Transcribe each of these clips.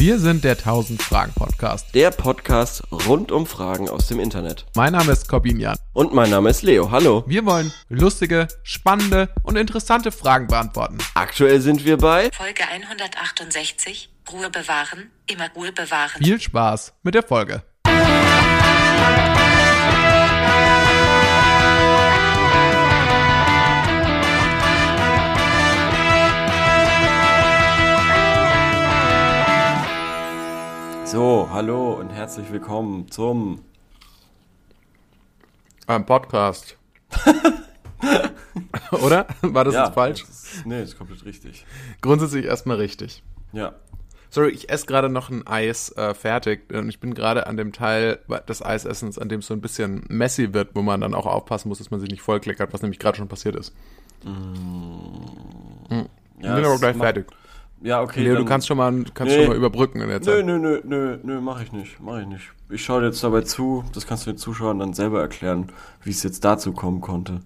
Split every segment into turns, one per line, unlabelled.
Wir sind der 1000 Fragen Podcast.
Der Podcast rund um Fragen aus dem Internet.
Mein Name ist Corbin Jan.
Und mein Name ist Leo. Hallo.
Wir wollen lustige, spannende und interessante Fragen beantworten.
Aktuell sind wir bei
Folge 168. Ruhe bewahren, immer Ruhe bewahren.
Viel Spaß mit der Folge.
So, hallo und herzlich willkommen zum
Ein Podcast. Oder? War das jetzt falsch?
Das ist, nee, das ist komplett richtig.
Grundsätzlich erstmal richtig.
Ja.
Sorry, ich esse gerade noch ein Eis äh, fertig und ich bin gerade an dem Teil des Eisessens, an dem es so ein bisschen messy wird, wo man dann auch aufpassen muss, dass man sich nicht vollkleckert, was nämlich gerade schon passiert ist.
ja
ich bin aber gleich
macht-
fertig.
Ja, okay.
Leo, du kannst schon mal, kannst
Nee.
schon mal überbrücken in der
Nö,
Zeit.
nö, nö, nö, nö, mach ich nicht. Mach ich nicht. Ich schaue dir jetzt dabei zu. Das kannst du den Zuschauern dann selber erklären, wie es jetzt dazu kommen konnte.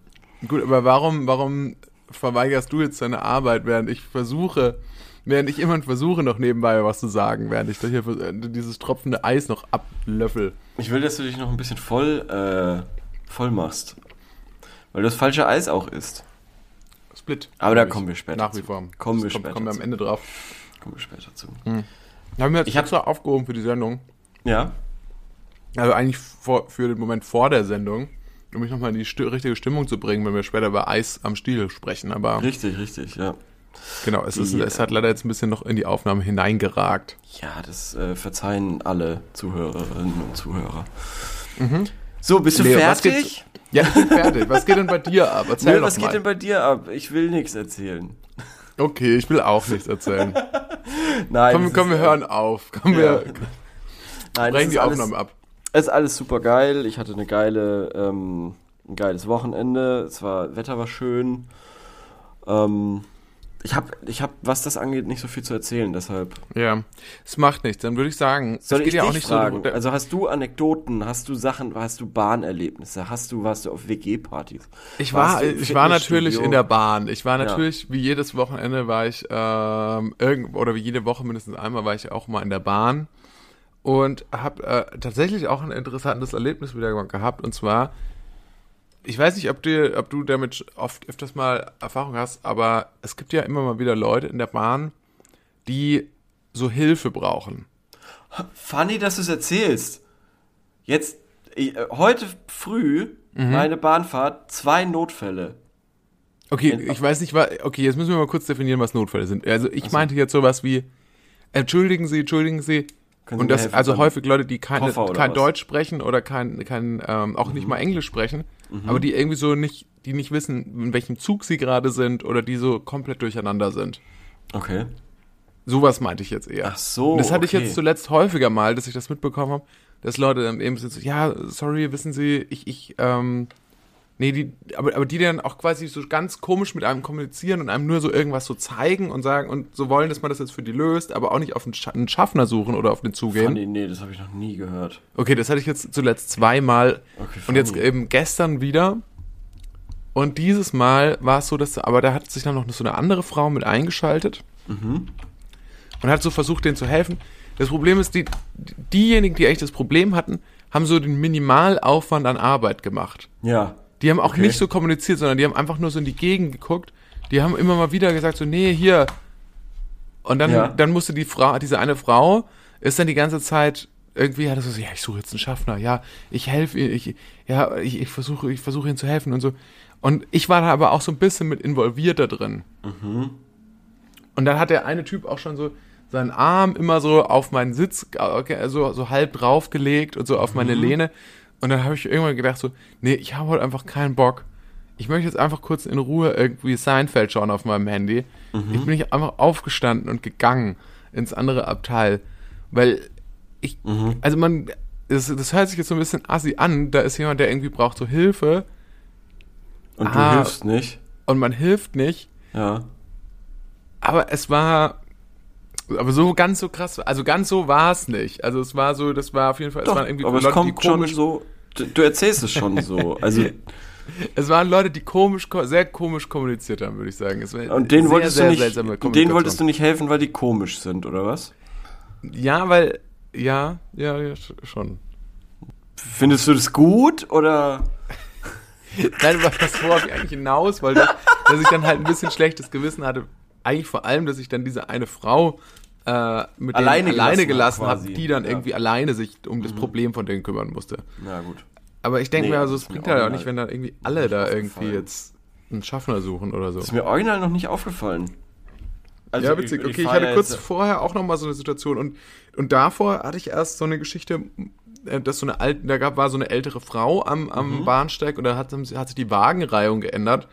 Gut, aber warum, warum verweigerst du jetzt deine Arbeit, während ich versuche, während ich immer versuche, noch nebenbei was zu sagen, während ich hier äh, dieses tropfende Eis noch ablöffel?
Ich will, dass du dich noch ein bisschen voll, äh, voll machst. Weil du das falsche Eis auch isst.
Split.
Aber da kommen wir später
Nach wie vor.
Kommen wir
kommt,
später
Kommen wir am. Ende drauf.
Kommen wir später zu.
Haben wir jetzt
Ich hab-
extra aufgehoben für die Sendung.
Ja?
Also eigentlich vor, für den Moment vor der Sendung, um mich nochmal in die sti richtige Stimmung zu bringen, wenn wir später über Eis am Stiel sprechen. Aber
Richtig, richtig, ja.
genau, es, ist,
Die,
es hat leider jetzt ein bisschen noch in die Aufnahme hineingeragt.
Ja, das äh, verzeihen alle Zuhörerinnen und Zuhörer. So, bist du.
Leo,
fertig?
Ja, ich bin fertig. Was geht denn bei dir ab? Erzähl
Nö, was
mal.
geht denn bei dir ab? Ich will nichts erzählen.
Okay, ich will auch nichts erzählen.
Nein,
komm, komm, wir hören auf. Komm,
Ja.
wir
Nein,
brechen die
alles,
Aufnahme ab.
Es ist alles super geil. Ich hatte eine geile, ähm, ein geiles Wochenende. Es war, Wetter war schön. Ähm, ich habe, ich hab, was das angeht, nicht so viel zu erzählen. Deshalb
Ja, es macht nichts. Dann würde ich sagen,
soll
es
ich
geht ja auch nicht
fragen.
so.
also hast du Anekdoten? Hast du Sachen? Hast du Bahnerlebnisse? Hast du warst du auf WG-Partys?
Ich war, ich war natürlich in der Bahn. Ich war
Ja.
natürlich, wie jedes Wochenende war ich, ähm, irgend, oder wie jede Woche mindestens einmal war ich auch mal in der Bahn und habe äh, tatsächlich auch ein interessantes Erlebnis wieder gehabt. Und zwar, ich weiß nicht, ob, dir, ob du damit oft öfters mal Erfahrung hast, aber es gibt ja immer mal wieder Leute in der Bahn, die so Hilfe brauchen.
Funny, dass du es erzählst. Jetzt äh, heute früh
Mhm.
meine Bahnfahrt zwei Notfälle.
Okay, ich weiß nicht, okay, jetzt müssen wir mal kurz definieren, was Notfälle sind. Also ich meinte jetzt sowas wie, entschuldigen Sie, entschuldigen Sie.
Können
Und das,
helfen
also häufig Leute, die keine, kein
was?
Deutsch sprechen oder kein, kein ähm, auch nicht mal Englisch sprechen, aber die irgendwie so nicht, die nicht wissen, in welchem Zug sie gerade sind oder die so komplett durcheinander sind.
Okay.
Sowas meinte ich jetzt eher.
Ach so,
Und das hatte ich
okay.
jetzt zuletzt häufiger mal, dass ich das mitbekommen habe, dass Leute eben so, ja, sorry, wissen Sie, ich, ich, ähm, nee, die, aber, aber die dann auch quasi so ganz komisch mit einem kommunizieren und einem nur so irgendwas so zeigen und sagen und so wollen, dass man das jetzt für die löst, aber auch nicht auf einen, Scha einen Schaffner suchen oder auf den zugehen.
Funny, nee, das habe ich noch nie gehört.
Okay, das hatte ich jetzt zuletzt zweimal
Okay,
und jetzt eben gestern wieder. Und dieses Mal war es so, dass, aber da hat sich dann noch so eine andere Frau mit eingeschaltet und hat so versucht, denen zu helfen. Das Problem ist, die, diejenigen, die echt das Problem hatten, haben so den Minimalaufwand an Arbeit gemacht.
Ja.
Die haben auch
Okay.
nicht so kommuniziert, sondern die haben einfach nur so in die Gegend geguckt. Die haben immer mal wieder gesagt, so, nee, hier. Und dann,
Ja.
dann musste die Frau, diese eine Frau, ist dann die ganze Zeit irgendwie, hat so, ja, ich suche jetzt einen Schaffner, ja, ich helfe ihr, ich, ja, ich, ich versuche, ich versuche ihnen zu helfen und so. Und ich war da aber auch so ein bisschen mit involviert da drin. Und dann hat der eine Typ auch schon so seinen Arm immer so auf meinen Sitz, äh, so, so halb draufgelegt und so auf meine Lehne. Und dann habe ich irgendwann gedacht so, nee, ich habe heute einfach keinen Bock. Ich möchte jetzt einfach kurz in Ruhe irgendwie Seinfeld schauen auf meinem Handy. Ich bin nicht einfach aufgestanden und gegangen ins andere Abteil. Weil ich, also man, das, das hört sich jetzt so ein bisschen assi an. Da ist jemand, der irgendwie braucht so Hilfe
Und du
Ah.
hilfst nicht.
und man hilft nicht.
Ja.
Aber es war, aber so ganz so krass, also ganz so war es nicht. Also es war so, das war auf jeden Fall, es waren irgendwie
aber es
Leute, die
kommt schon
komisch,
so. Du, du erzählst es schon so. Also,
es waren Leute, die komisch, ko- sehr komisch kommuniziert haben, würde ich sagen. Es
und denen
sehr,
wolltest
sehr
du nicht, denen wolltest du nicht helfen, weil die komisch sind, oder was?
Ja, weil, ja, ja, ja sch- schon.
Findest du das gut oder?
Nein, aber das worauf ich eigentlich hinaus wollte, dass ich dann halt ein bisschen schlechtes Gewissen hatte. Eigentlich vor allem, dass ich dann diese eine Frau äh, mit
Alleine
denen alleine
gelassen
gelassen
hab,
habe, die dann
Ja.
irgendwie alleine sich um das Problem von denen kümmern musste.
Na gut.
Aber ich denke
Nee,
mir, also
das
es bringt halt auch nicht, wenn da irgendwie alle da irgendwie jetzt einen Schaffner suchen oder so.
Ist mir original noch nicht aufgefallen. Also
ja, witzig. Okay, ich hatte
ja
kurz vorher auch noch mal so eine Situation und, und davor hatte ich erst so eine Geschichte, äh, dass so eine alte, da gab, war so eine ältere Frau am, am
Mhm.
Bahnsteig und da hat, hat sich die Wagenreihung geändert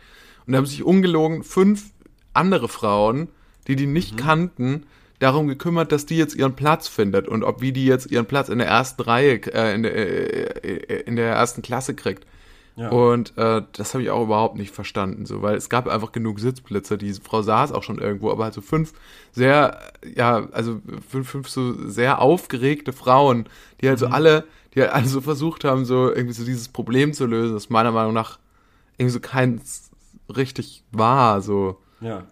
und da haben sich ungelogen fünf andere Frauen, die die nicht
Mhm.
kannten, darum gekümmert, dass die jetzt ihren Platz findet und ob wie die jetzt ihren Platz in der ersten Reihe, äh, in, der, äh, in der ersten Klasse kriegt.
Ja.
Und äh, das habe ich auch überhaupt nicht verstanden, so, weil es gab einfach genug Sitzplätze. Die Frau saß auch schon irgendwo, aber halt so fünf sehr, ja, also fünf, fünf so sehr aufgeregte Frauen, die halt so alle, die halt alle so versucht haben, so irgendwie so dieses Problem zu lösen, das meiner Meinung nach irgendwie so keins richtig war, so.
Ja.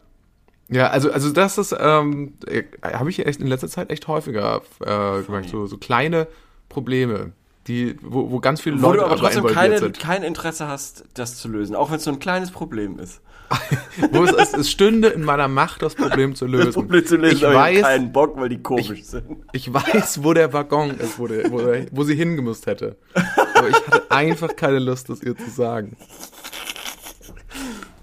Ja, also, also das ist, ähm, äh, habe ich echt in letzter Zeit echt häufiger äh, gemerkt, so, so kleine Probleme, die, wo, wo ganz viele
Wo
Leute
du aber trotzdem keine,
sind.
kein Interesse hast, das zu lösen, auch wenn es so ein kleines Problem ist.
wo es, es, es stünde in meiner Macht, das Problem zu lösen.
Das Problem zu lösen,
ich
ich
weiß,
keinen Bock, weil die komisch sind.
ich weiß, wo der Waggon ist, wo, der, wo, der, wo sie hingemusst hätte. Aber ich hatte einfach keine Lust, das ihr zu sagen.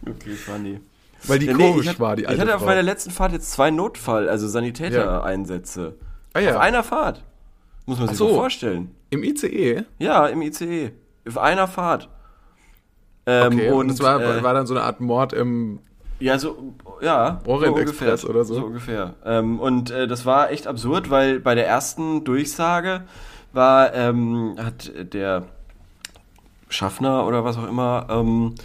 Okay, funny.
Weil die
Ja, nee,
komisch
ich, hab-
war, die
ich
alte
hatte auf
Frau.
meiner letzten Fahrt jetzt zwei Notfall, also Sanitäter-Einsätze.
ah, ja.
Auf einer Fahrt. Muss man sich
so.
vorstellen.
Im ICE?
Ja, im ICE. Auf einer Fahrt. Ähm,
Okay, und,
und
es war,
äh,
war dann so eine Art Mord im...
Ja, so, ja.
Orient
so
Express oder so.
So ungefähr. Ähm, und äh, das war echt absurd, weil bei der ersten Durchsage war, ähm, hat der Schaffner oder was auch immer, ähm,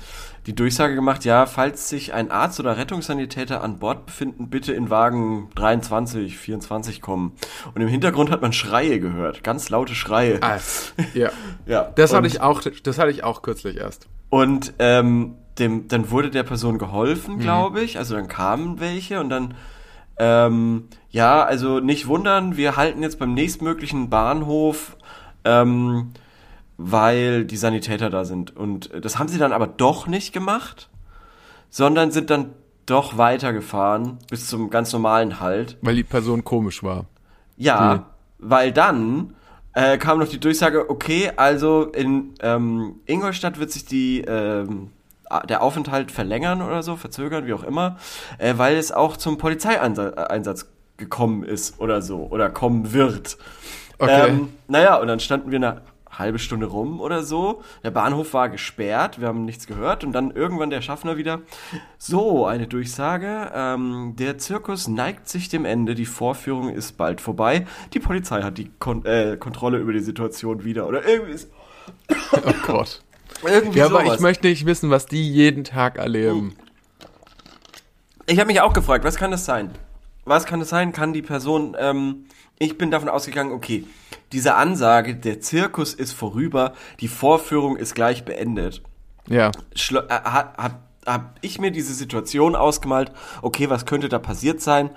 die Durchsage gemacht, ja, falls sich ein Arzt oder Rettungssanitäter an Bord befinden, bitte in Wagen 23, 24 kommen. Und im Hintergrund hat man Schreie gehört, ganz laute Schreie.
Ah, ja.
Ja.
Das
und,
hatte ich auch, das hatte ich auch kürzlich erst.
Und ähm, dem, dann wurde der Person geholfen, glaube ich. Also dann kamen welche und dann, ähm, ja, also nicht wundern, wir halten jetzt beim nächstmöglichen Bahnhof, ähm, weil die Sanitäter da sind. Und das haben sie dann aber doch nicht gemacht, sondern sind dann doch weitergefahren bis zum ganz normalen Halt.
Weil die Person komisch war.
Ja,
Die-
weil dann äh, kam noch die Durchsage, okay, also in ähm, Ingolstadt wird sich die ähm, der Aufenthalt verlängern oder so, verzögern, wie auch immer, äh, weil es auch zum Polizeieinsatz Einsatz gekommen ist oder so, oder kommen wird.
Okay.
Ähm, naja, und dann standen wir eine halbe Stunde rum oder so. Der Bahnhof war gesperrt, wir haben nichts gehört und dann irgendwann der Schaffner wieder. So, eine Durchsage. Ähm, der Zirkus neigt sich dem Ende, die Vorführung ist bald vorbei. Die Polizei hat die Kon äh, Kontrolle über die Situation wieder. Oder irgendwie, ist-
Oh Gott.
irgendwie
Ja, aber
sowas.
ich möchte nicht wissen, was die jeden Tag erleben.
Ich habe mich auch gefragt, was kann das sein? Was kann das sein? Kann die Person, ähm, ich bin davon ausgegangen, okay, diese Ansage, der Zirkus ist vorüber, die Vorführung ist gleich beendet.
Ja.
Schlo äh, hab, hab, hab ich mir diese Situation ausgemalt, okay, was könnte da passiert sein?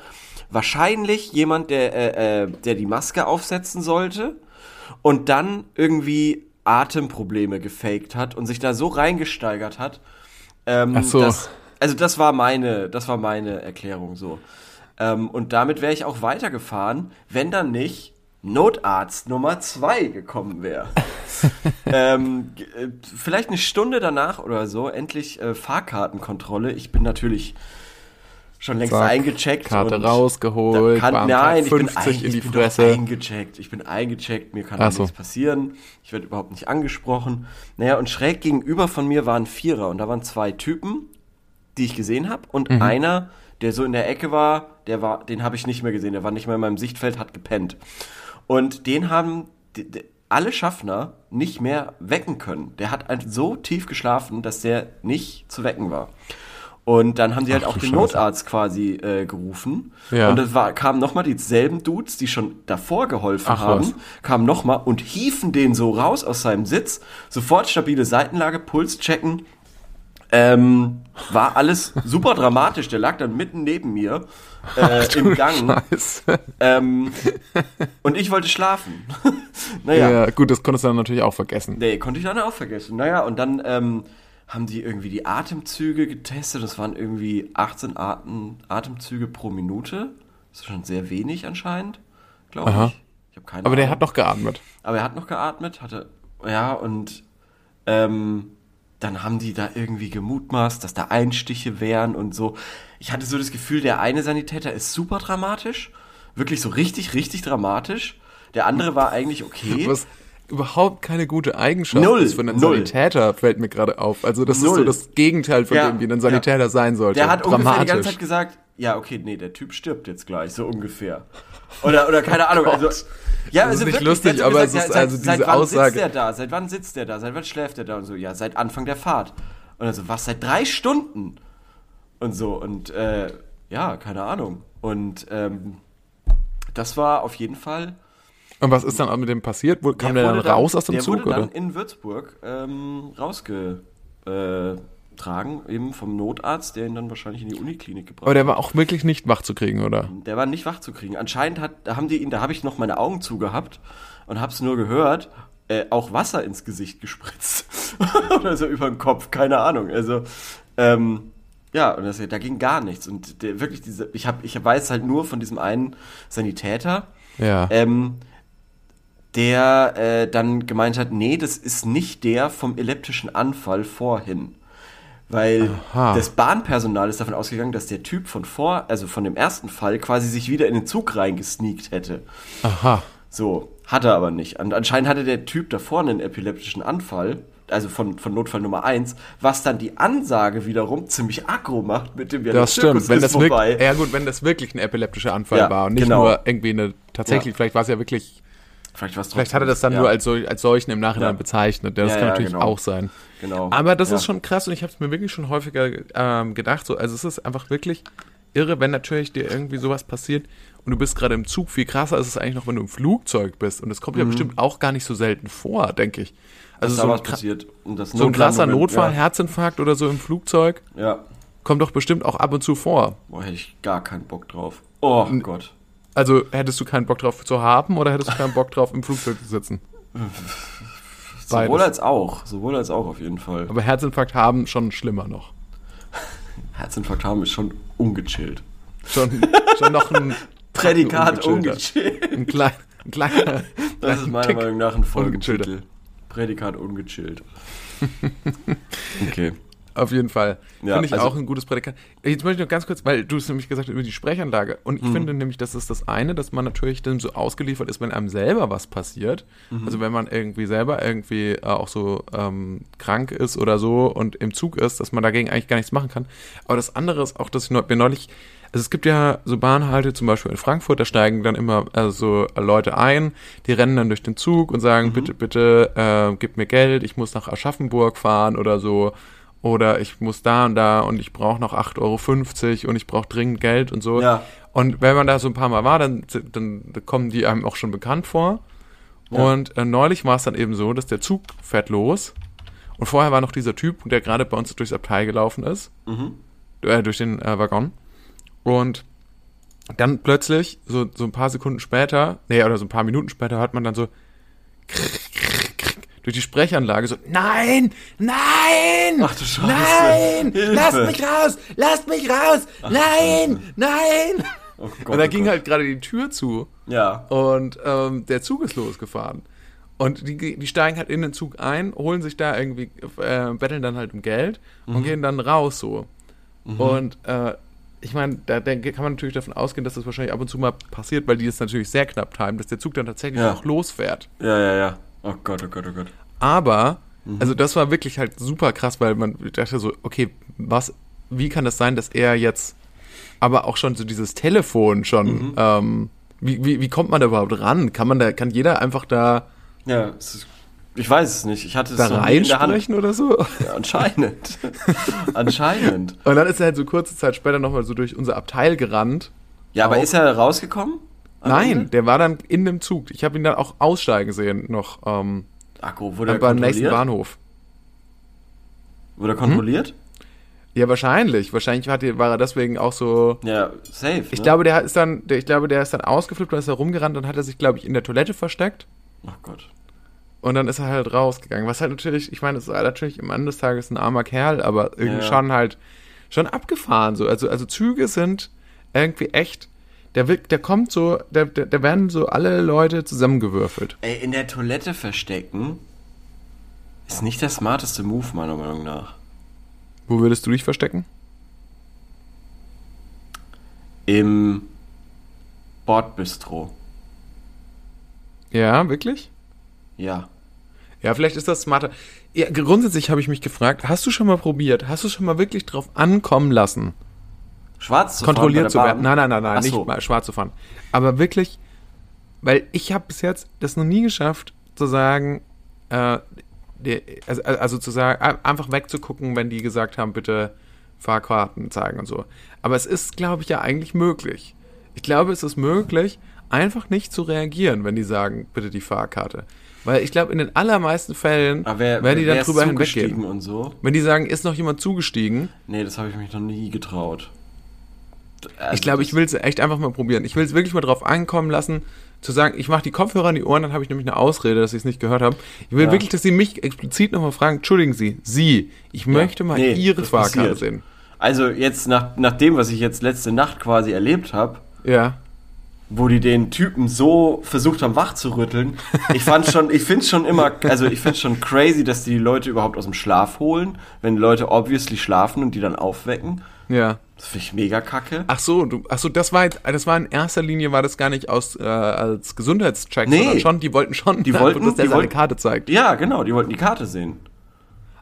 Wahrscheinlich jemand, der, äh, äh, der die Maske aufsetzen sollte und dann irgendwie Atemprobleme gefaked hat und sich da so reingesteigert hat. Ähm,
Ach so.
Dass, also das war meine, das war meine Erklärung so. Ähm, und damit wäre ich auch weitergefahren, wenn dann nicht Notarzt Nummer zwei gekommen wäre. ähm, äh, vielleicht eine Stunde danach oder so, endlich äh, Fahrkartenkontrolle. Ich bin natürlich schon längst
Zack,
eingecheckt.
Karte
und
rausgeholt,
kann, nein, ich bin,
50
ein,
in die
ich bin eingecheckt. Ich bin eingecheckt, mir kann
Ach so.
nichts passieren. Ich werde überhaupt nicht angesprochen. Naja, und schräg gegenüber von mir waren Vierer und da waren zwei Typen, die ich gesehen habe und
Mhm.
einer, der so in der Ecke war, der war, den habe ich nicht mehr gesehen. Der war nicht mehr in meinem Sichtfeld, hat gepennt. Und den haben alle Schaffner nicht mehr wecken können. Der hat so tief geschlafen, dass der nicht zu wecken war. Und dann haben sie halt
Ach
auch den
Scheiße.
Notarzt quasi äh, gerufen.
Ja.
Und es war, kamen nochmal dieselben Dudes, die schon davor geholfen
Ach,
haben,
was.
kamen nochmal und hiefen den so raus aus seinem Sitz. Sofort stabile Seitenlage, Puls checken, Ähm, war alles super dramatisch. Der lag dann mitten neben mir äh, im Gang. Ähm, und ich wollte schlafen. naja.
Ja. gut, das konntest du dann natürlich auch vergessen.
Nee, konnte ich dann auch vergessen. Naja, und dann ähm, haben die irgendwie die Atemzüge getestet. Das waren irgendwie 18 Atem, Atemzüge pro Minute. Das ist schon sehr wenig anscheinend, glaube ich. Ich habe keine
Aber der
Ahnung.
hat noch geatmet.
Aber er hat noch geatmet, hatte, ja, und ähm, dann haben die da irgendwie gemutmaßt, dass da Einstiche wären und so. Ich hatte so das Gefühl, der eine Sanitäter ist super dramatisch. Wirklich so richtig, richtig dramatisch. Der andere war eigentlich okay.
Was überhaupt keine gute Eigenschaft
Null,
ist für einen
null.
Sanitäter, fällt mir gerade auf. Also das ist so
Null.
das Gegenteil von
Ja,
dem, wie ein Sanitäter
ja.
sein sollte.
Der hat ungefähr die ganze
Dramatisch.
Zeit gesagt, ja, okay, nee, der Typ stirbt jetzt gleich, so ungefähr. Oder, oder keine Ahnung, also. Ja,
Das ist
also
nicht
wirklich,
lustig,
der hat so
aber
gesagt,
es ist
ja,
also
seit, seit
diese
wann
Aussage-
sitzt der da? Seit wann sitzt der da? Seit wann schläft der da? Und so, ja, seit Anfang der Fahrt. Und also, was, seit drei Stunden? Und so, und äh, ja, keine Ahnung. Und ähm, das war auf jeden Fall.
Und was ist dann auch mit dem passiert? Wo, kam der, dann
wurde
raus aus dem
der
Zug,
wurde dann
oder?
in Würzburg ähm, rausgetragen, eben vom Notarzt, der ihn dann wahrscheinlich in die Uniklinik gebracht
Aber der war auch wirklich nicht wach zu kriegen, oder?
der war nicht wach zu kriegen. Anscheinend hat, da haben die ihn, da habe ich noch meine Augen zugehabt und hab's nur gehört, äh, auch Wasser ins Gesicht gespritzt. Oder so über den Kopf, keine Ahnung. Also, ähm, ja, und das, da ging gar nichts. Und der, wirklich diese, ich hab, ich weiß halt nur von diesem einen Sanitäter,
Ja.
ähm, der äh, dann gemeint hat, nee, das ist nicht der vom elliptischen Anfall vorhin. Weil
Aha.
das Bahnpersonal ist davon ausgegangen, dass der Typ von vor, also von dem ersten Fall quasi sich wieder in den Zug reingesneakt hätte.
Aha.
So, hat er aber nicht. Und anscheinend hatte der Typ davor einen epileptischen Anfall, also von, von Notfall Nummer 1, was dann die Ansage wiederum ziemlich aggro macht mit dem ja,
Das stimmt. Wenn das wirklich, ja gut, wenn das wirklich ein epileptischer Anfall
Ja,
war und nicht
genau.
nur irgendwie eine, tatsächlich,
Ja.
vielleicht war es ja wirklich,
Vielleicht,
vielleicht hat er das dann
ja.
nur als, als solchen im Nachhinein
Ja.
bezeichnet. Das
Ja,
kann natürlich
genau.
auch sein.
Genau.
Aber das ist schon krass und ich habe es mir wirklich schon häufiger ähm, gedacht. So, also es ist einfach wirklich irre, wenn natürlich dir irgendwie sowas passiert und du bist gerade im Zug. Viel krasser ist es eigentlich noch, wenn du im Flugzeug bist. Und das kommt ja bestimmt auch gar nicht so selten vor, denke ich. Also so ein, so ein krasser
Notlandungen-
Notfall. Herzinfarkt oder so im Flugzeug
ja.
kommt doch bestimmt auch ab und zu vor.
Boah, hätte ich gar keinen Bock drauf. Oh Gott.
Also hättest du keinen Bock drauf zu haben oder hättest du keinen Bock drauf im Flugzeug zu sitzen?
Sowohl
Beides.
als auch. Sowohl als auch auf jeden Fall.
Aber Herzinfarkt haben schon schlimmer noch.
Herzinfarkt haben ist schon ungechillt.
Schon, schon noch ein
Prädikat ungechillt.
Ein, klein, ein kleiner.
Das ist meiner
Tick
Meinung nach ein. Folgentitel. Prädikat ungechillt. okay.
Auf jeden Fall.
Ja,
finde ich
also-
auch ein gutes Prädikat. Jetzt möchte ich noch ganz kurz, weil du es nämlich gesagt hast über die Sprechanlage. Und
Mhm.
ich finde nämlich, das ist das eine, dass man natürlich dann so ausgeliefert ist, wenn einem selber was passiert.
Mhm.
Also wenn man irgendwie selber irgendwie äh, auch so ähm, krank ist oder so und im Zug ist, dass man dagegen eigentlich gar nichts machen kann. Aber das andere ist auch, dass ich mir neulich, also es gibt ja so Bahnhalte, zum Beispiel in Frankfurt, da steigen dann immer also so Leute ein, die rennen dann durch den Zug und sagen,
Mhm.
bitte, bitte, äh, gib mir Geld, ich muss nach Aschaffenburg fahren oder so. Oder ich muss da und da und ich brauche noch 8,50 Euro und ich brauche dringend Geld und so.
Ja.
Und wenn man da so ein paar Mal war, dann, dann kommen die einem auch schon bekannt vor. Und äh, neulich war es dann eben so, dass der Zug fährt los. Und vorher war noch dieser Typ, der gerade bei uns durchs Abteil gelaufen ist. Äh, durch den äh, Waggon. Und dann plötzlich, so, so ein paar Sekunden später, nee, oder so ein paar Minuten später, hört man dann so durch die Sprechanlage so, nein, nein,
Ach du Scheiße.
nein,
Hilfe.
lasst mich raus, lasst mich raus, nein, nein.
Oh Gott,
und da
oh
ging
Gott.
halt gerade die Tür zu
Ja.
und ähm, der Zug ist losgefahren. Und die, die steigen halt in den Zug ein, holen sich da irgendwie, äh, betteln dann halt um Geld
Mhm.
und gehen dann raus so. Und äh, ich meine, da denke, kann man natürlich davon ausgehen, dass das wahrscheinlich ab und zu mal passiert, weil die es natürlich sehr knapp timen, dass der Zug dann tatsächlich
Ja.
auch losfährt.
Ja, ja, ja. Oh Gott, oh Gott, oh Gott.
Aber,
Mhm.
also das war wirklich halt super krass, weil man dachte so, okay, was, wie kann das sein, dass er jetzt, aber auch schon so dieses Telefon schon,
Mhm.
ähm, wie, wie, wie kommt man da überhaupt ran? Kann man da, kann jeder einfach da,
Ja, es ist, ich weiß es nicht. Ich hatte es
da reinsprechen oder so?
Ja, anscheinend. anscheinend.
Und dann ist er halt so kurze Zeit später nochmal so durch unser Abteil gerannt.
Ja, aber
Auch.
ist er rausgekommen?
Nein, der war dann in dem Zug. Ich habe ihn dann auch aussteigen sehen, noch ähm,
Akku, wurde er
beim nächsten
kontrolliert?
Bahnhof.
Wurde er kontrolliert?
Ja, wahrscheinlich. Wahrscheinlich hat, die- war er deswegen auch so.
Ja, safe.
Ich
ne?
glaube, der ist dann, der, ich glaube, der ist dann ausgeflippt und ist da rumgerannt und hat er sich, glaube ich, in der Toilette versteckt.
Oh Gott.
Und dann ist er halt rausgegangen. Was halt natürlich, ich meine, es ist natürlich am Ende des Tages ein armer Kerl, aber irgendwie
Ja.
schon halt, schon abgefahren so. Also, also Züge sind irgendwie echt, der, wirkt- der kommt so, der, der, der werden so alle Leute zusammengewürfelt.
Ey, in der Toilette verstecken ist nicht der smarteste Move, meiner Meinung nach.
Wo würdest du dich verstecken?
Im Bordbistro.
Ja, wirklich?
Ja.
Ja, vielleicht ist das smarter. Ja, grundsätzlich habe ich mich gefragt, hast du schon mal probiert? Hast du schon mal wirklich drauf ankommen lassen?
Schwarz zu fahren
kontrolliert zu werden. Nein, nein, nein, nein,
Ach
nicht
so.
mal schwarz zu fahren. Aber wirklich, weil ich habe bis jetzt das noch nie geschafft, zu sagen, äh, also, also zu sagen, ein- einfach wegzugucken, wenn die gesagt haben, bitte Fahrkarten zeigen und so. Aber es ist, glaube ich, ja eigentlich möglich. Ich glaube, es ist möglich, einfach nicht zu reagieren, wenn die sagen, bitte die Fahrkarte. Weil ich glaube, in den allermeisten Fällen
wer,
werden die dann drüber hinweggehen.
und so?
Wenn die sagen, ist noch jemand zugestiegen,
Nee, das habe ich mich noch nie getraut. Also
Ich glaube, ich will es echt einfach mal probieren. Ich will es wirklich mal drauf ankommen lassen, zu sagen, ich mache die Kopfhörer in die Ohren, dann habe ich nämlich eine Ausrede, dass ich es nicht gehört habe. Ich will
Ja.
wirklich, dass Sie mich explizit nochmal fragen, entschuldigen Sie, Sie, ich möchte mal
nee,
Ihre Fahrkarte sehen.
Also jetzt nach, nach dem, was ich jetzt letzte Nacht quasi erlebt habe,
Ja.
Wo die den Typen so versucht haben wach zu rütteln. Ich fand schon, ich finde schon immer, also ich finde schon crazy, dass die die Leute überhaupt aus dem Schlaf holen, wenn Leute obviously schlafen und die dann aufwecken.
Ja.
Das finde ich mega kacke.
Ach so, du, ach so, das war das war in erster Linie, war das gar nicht aus, äh, als Gesundheitscheck,
Nee.
sondern schon, die wollten schon,
Die wollten-
dass der
die
seine
wollten-
Karte zeigt.
Ja, genau, die wollten die Karte sehen.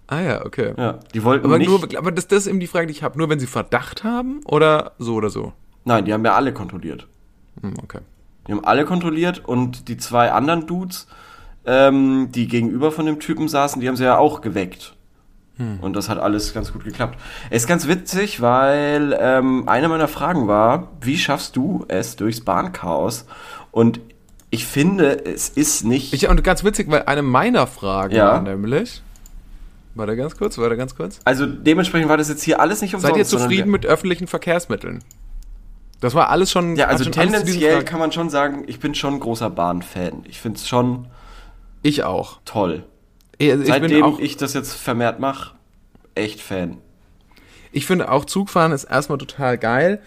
Ah ja, okay.
Ja, die wollten
Aber
nicht.
nur, aber das, das ist eben die Frage, die ich habe. Nur wenn sie Verdacht haben oder so oder so?
Nein, die haben ja alle kontrolliert.
Hm, okay.
Die haben alle kontrolliert und die zwei anderen Dudes, ähm, die gegenüber von dem Typen saßen, die haben sie ja auch geweckt. Und das hat alles ganz gut geklappt. Es ist ganz witzig, weil ähm, eine meiner Fragen war, wie schaffst du es durchs Bahnchaos? Und ich finde, es ist nicht.
Ich, und ganz witzig, weil eine meiner Fragen
Ja.
war nämlich. Warte ganz kurz, warte ganz kurz.
also dementsprechend war das jetzt hier alles nicht umsonst.
Seid ihr zufrieden mit öffentlichen Verkehrsmitteln? Das war alles schon.
Ja, also
schon
tendenziell kann man schon sagen, ich bin schon ein großer Bahnfan. Ich finde es schon
Ich auch.
toll.
Also ich bin
Seitdem
auch.
ich das jetzt vermehrt mache, echt Fan.
Ich finde auch Zugfahren ist erstmal total geil.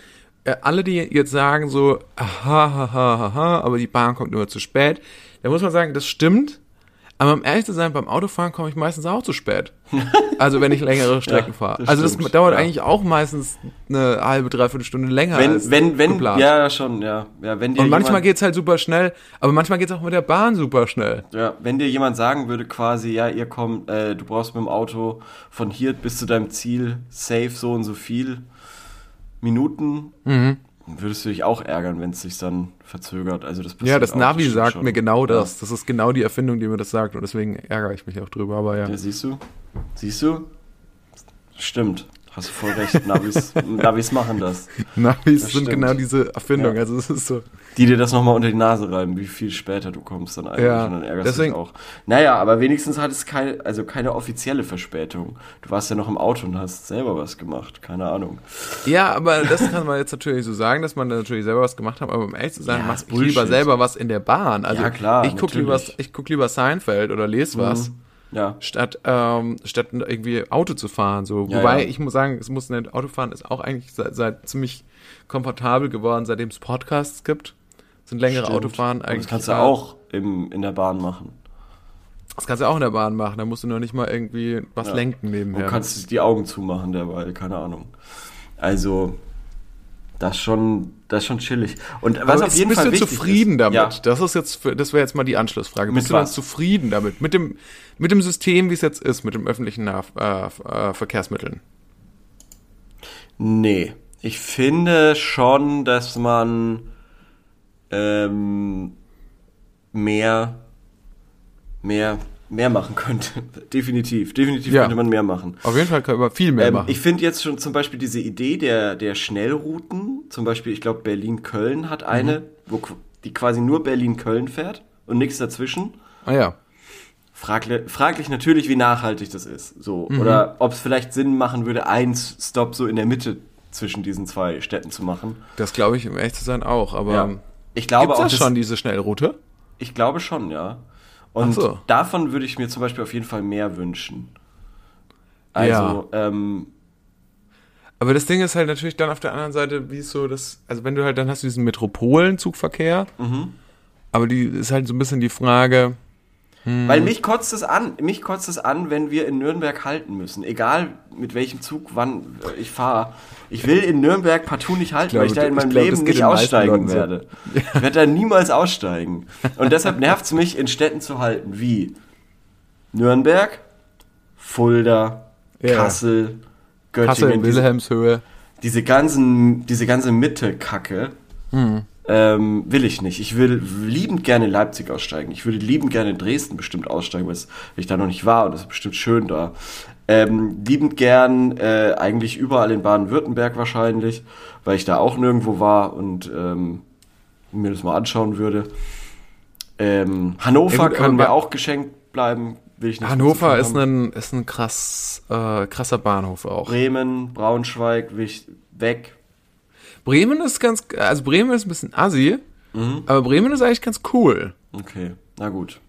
Äh, alle, die jetzt sagen so, aha, aha, aha, aber die Bahn kommt immer zu spät, da muss man sagen, das stimmt. Aber um ehrlich zu sein, beim Autofahren komme ich meistens auch zu spät. Also wenn ich längere Strecken
Ja,
fahre. Also das
stimmt,
dauert
ja.
eigentlich auch meistens eine halbe, dreiviertel Stunde länger als
Wenn, wenn, wenn,
geplant.
ja, schon, ja. ja wenn dir
Und manchmal
jemand,
geht's halt super schnell, aber manchmal geht's auch mit der Bahn super schnell.
ja, wenn dir jemand sagen würde, quasi, ja, ihr kommt, äh, du brauchst mit dem Auto von hier bis zu deinem Ziel safe so und so viel Minuten,
Mhm.
Würdest du dich auch ärgern, wenn es sich dann verzögert. Also das
Ja, das Navi sagt
schon.
mir genau
Ja.
das. Das ist genau die Erfindung, die mir das sagt. Und deswegen ärgere ich mich auch drüber. Aber ja.
Ja, siehst du? Siehst du? Stimmt. Hast du voll recht. Navis, Navis machen das.
Navis
Das
sind
stimmt.
genau diese Erfindung.
Ja.
Also es ist so.
Die dir das nochmal unter die Nase reiben, wie viel später du kommst dann eigentlich
Ja,
und dann ärgerst
deswegen-
du dich auch. Naja, aber wenigstens hat es keine, also keine offizielle Verspätung. Du warst ja noch im Auto und hast selber was gemacht, keine Ahnung.
Ja, aber das kann man jetzt natürlich so sagen, dass man da natürlich selber was gemacht hat. Aber um ehrlich zu sein,
Ja,
mach
ist
ich lieber selber was in der Bahn. Also
Ja, klar,
ich guck lieber, ich guck lieber Seinfeld oder lese was.
Ja.
Statt, ähm, statt irgendwie Auto zu fahren, so.
Ja,
Wobei,
ja.
ich muss sagen, es muss ein Autofahren ist auch eigentlich seit, seit ziemlich komfortabel geworden, seitdem es Podcasts gibt. Sind längere
Stimmt.
Autofahren
Und
eigentlich.
Das kannst du auch im, in der Bahn machen.
Das kannst du auch in der Bahn machen, da musst du nur nicht mal irgendwie was
Ja.
lenken
Und
nebenher.
kannst die Augen zumachen derweil, keine Ahnung. Also, das schon, das ist schon chillig. Und was
Aber
auf jeden
bist
Fall
du
wichtig
zufrieden
ist,
damit?
Ja,
Das ist jetzt, das wäre jetzt mal die Anschlussfrage.
Mit
Bist du dann
was?
zufrieden damit? Mit dem, mit dem System, wie es jetzt ist, mit dem öffentlichen äh, äh, Verkehrsmitteln?
Nee, ich finde schon, dass man ähm, mehr, mehr, mehr machen könnte. definitiv, definitiv
Ja.
könnte man mehr machen.
Auf jeden Fall kann man viel mehr
Ähm,
machen.
ich finde jetzt schon zum Beispiel diese Idee der, der Schnellrouten, zum Beispiel, ich glaube, Berlin-Köln hat eine,
Mhm.
wo die quasi nur Berlin-Köln fährt und nichts dazwischen.
ah ja.
Fraglich, fraglich natürlich, wie nachhaltig das ist. So.
Mhm.
Oder ob es vielleicht Sinn machen würde, einen Stop so in der Mitte zwischen diesen zwei Städten zu machen.
Das glaube ich, um ehrlich zu sein, auch. Aber
Ja. Ich glaube
gibt's
auch,
das- schon, diese Schnellroute?
Ich glaube schon, ja. Und
so.
davon würde ich mir zum Beispiel auf jeden Fall mehr wünschen. Also, ähm,
Aber das Ding ist halt natürlich dann auf der anderen Seite, wie es so das, also wenn du halt, dann hast du diesen Metropolenzugverkehr,
Mhm.
aber die ist halt so ein bisschen die Frage,
Weil
Mhm.
mich kotzt es an, mich kotzt es an, wenn wir in Nürnberg halten müssen. Egal mit welchem Zug, wann äh, ich fahre. Ich will in Nürnberg partout nicht halten,
glaube,
weil ich da in meinem
glaube, das
Leben nicht aussteigen werde. Ich werde da niemals aussteigen. Und deshalb nervt es mich, in Städten zu halten wie Nürnberg, Fulda,
Ja.
Kassel, Göttingen.
Kassel,
diese,
Wilhelmshöhe.
diese ganzen, diese ganze Mitte-Kacke
Hm.
Ähm, will ich nicht. Ich will liebend gerne in Leipzig aussteigen. Ich würde liebend gerne in Dresden bestimmt aussteigen, weil ich da noch nicht war und es ist bestimmt schön da. Ähm, liebend gern äh, eigentlich überall in Baden-Württemberg wahrscheinlich, weil ich da auch nirgendwo war und ähm, mir das mal anschauen würde. Ähm, Hannover
gut,
kann mir auch geschenkt bleiben. Will ich nicht
Hannover ist ein, ist ein krass, äh, krasser Bahnhof auch.
Bremen, Braunschweig, will ich weg.
Bremen ist ganz, also Bremen ist ein bisschen assi,
Mhm.
aber Bremen ist eigentlich ganz cool.
Okay, na gut.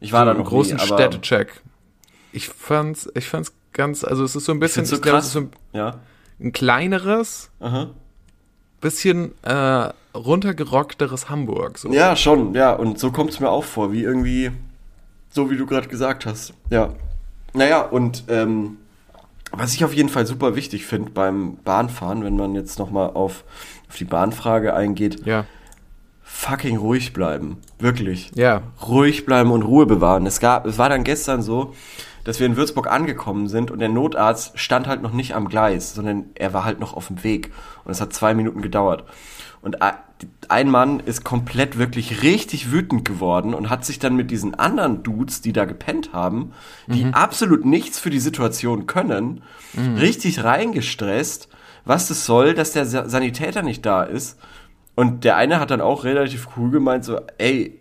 Ich war da
einen
noch
großen
nie,
Städtecheck. Ich fand's, ich fand's ganz, also es ist so ein bisschen,
so
ich es
krass.
ist so ein,
ja.
ein kleineres,
Aha.
bisschen äh, runtergerockteres Hamburg. So.
Ja, schon, ja. Und so kommt es mir auch vor, wie irgendwie, so wie du gerade gesagt hast. Ja. Naja, und ähm, was ich auf jeden Fall super wichtig finde beim Bahnfahren, wenn man jetzt nochmal auf, auf die Bahnfrage eingeht,
ja.
fucking ruhig bleiben. Wirklich.
Ja.
Ruhig bleiben und Ruhe bewahren. Es, gab, es war dann gestern so, dass wir in Würzburg angekommen sind und der Notarzt stand halt noch nicht am Gleis, sondern er war halt noch auf dem Weg. Und es hat zwei Minuten gedauert. Und a- ein Mann ist komplett wirklich richtig wütend geworden und hat sich dann mit diesen anderen Dudes, die da gepennt haben, die absolut nichts für die Situation können, richtig reingestresst, was das soll, dass der Sa- Sanitäter nicht da ist. Und der eine hat dann auch relativ cool gemeint, so, ey,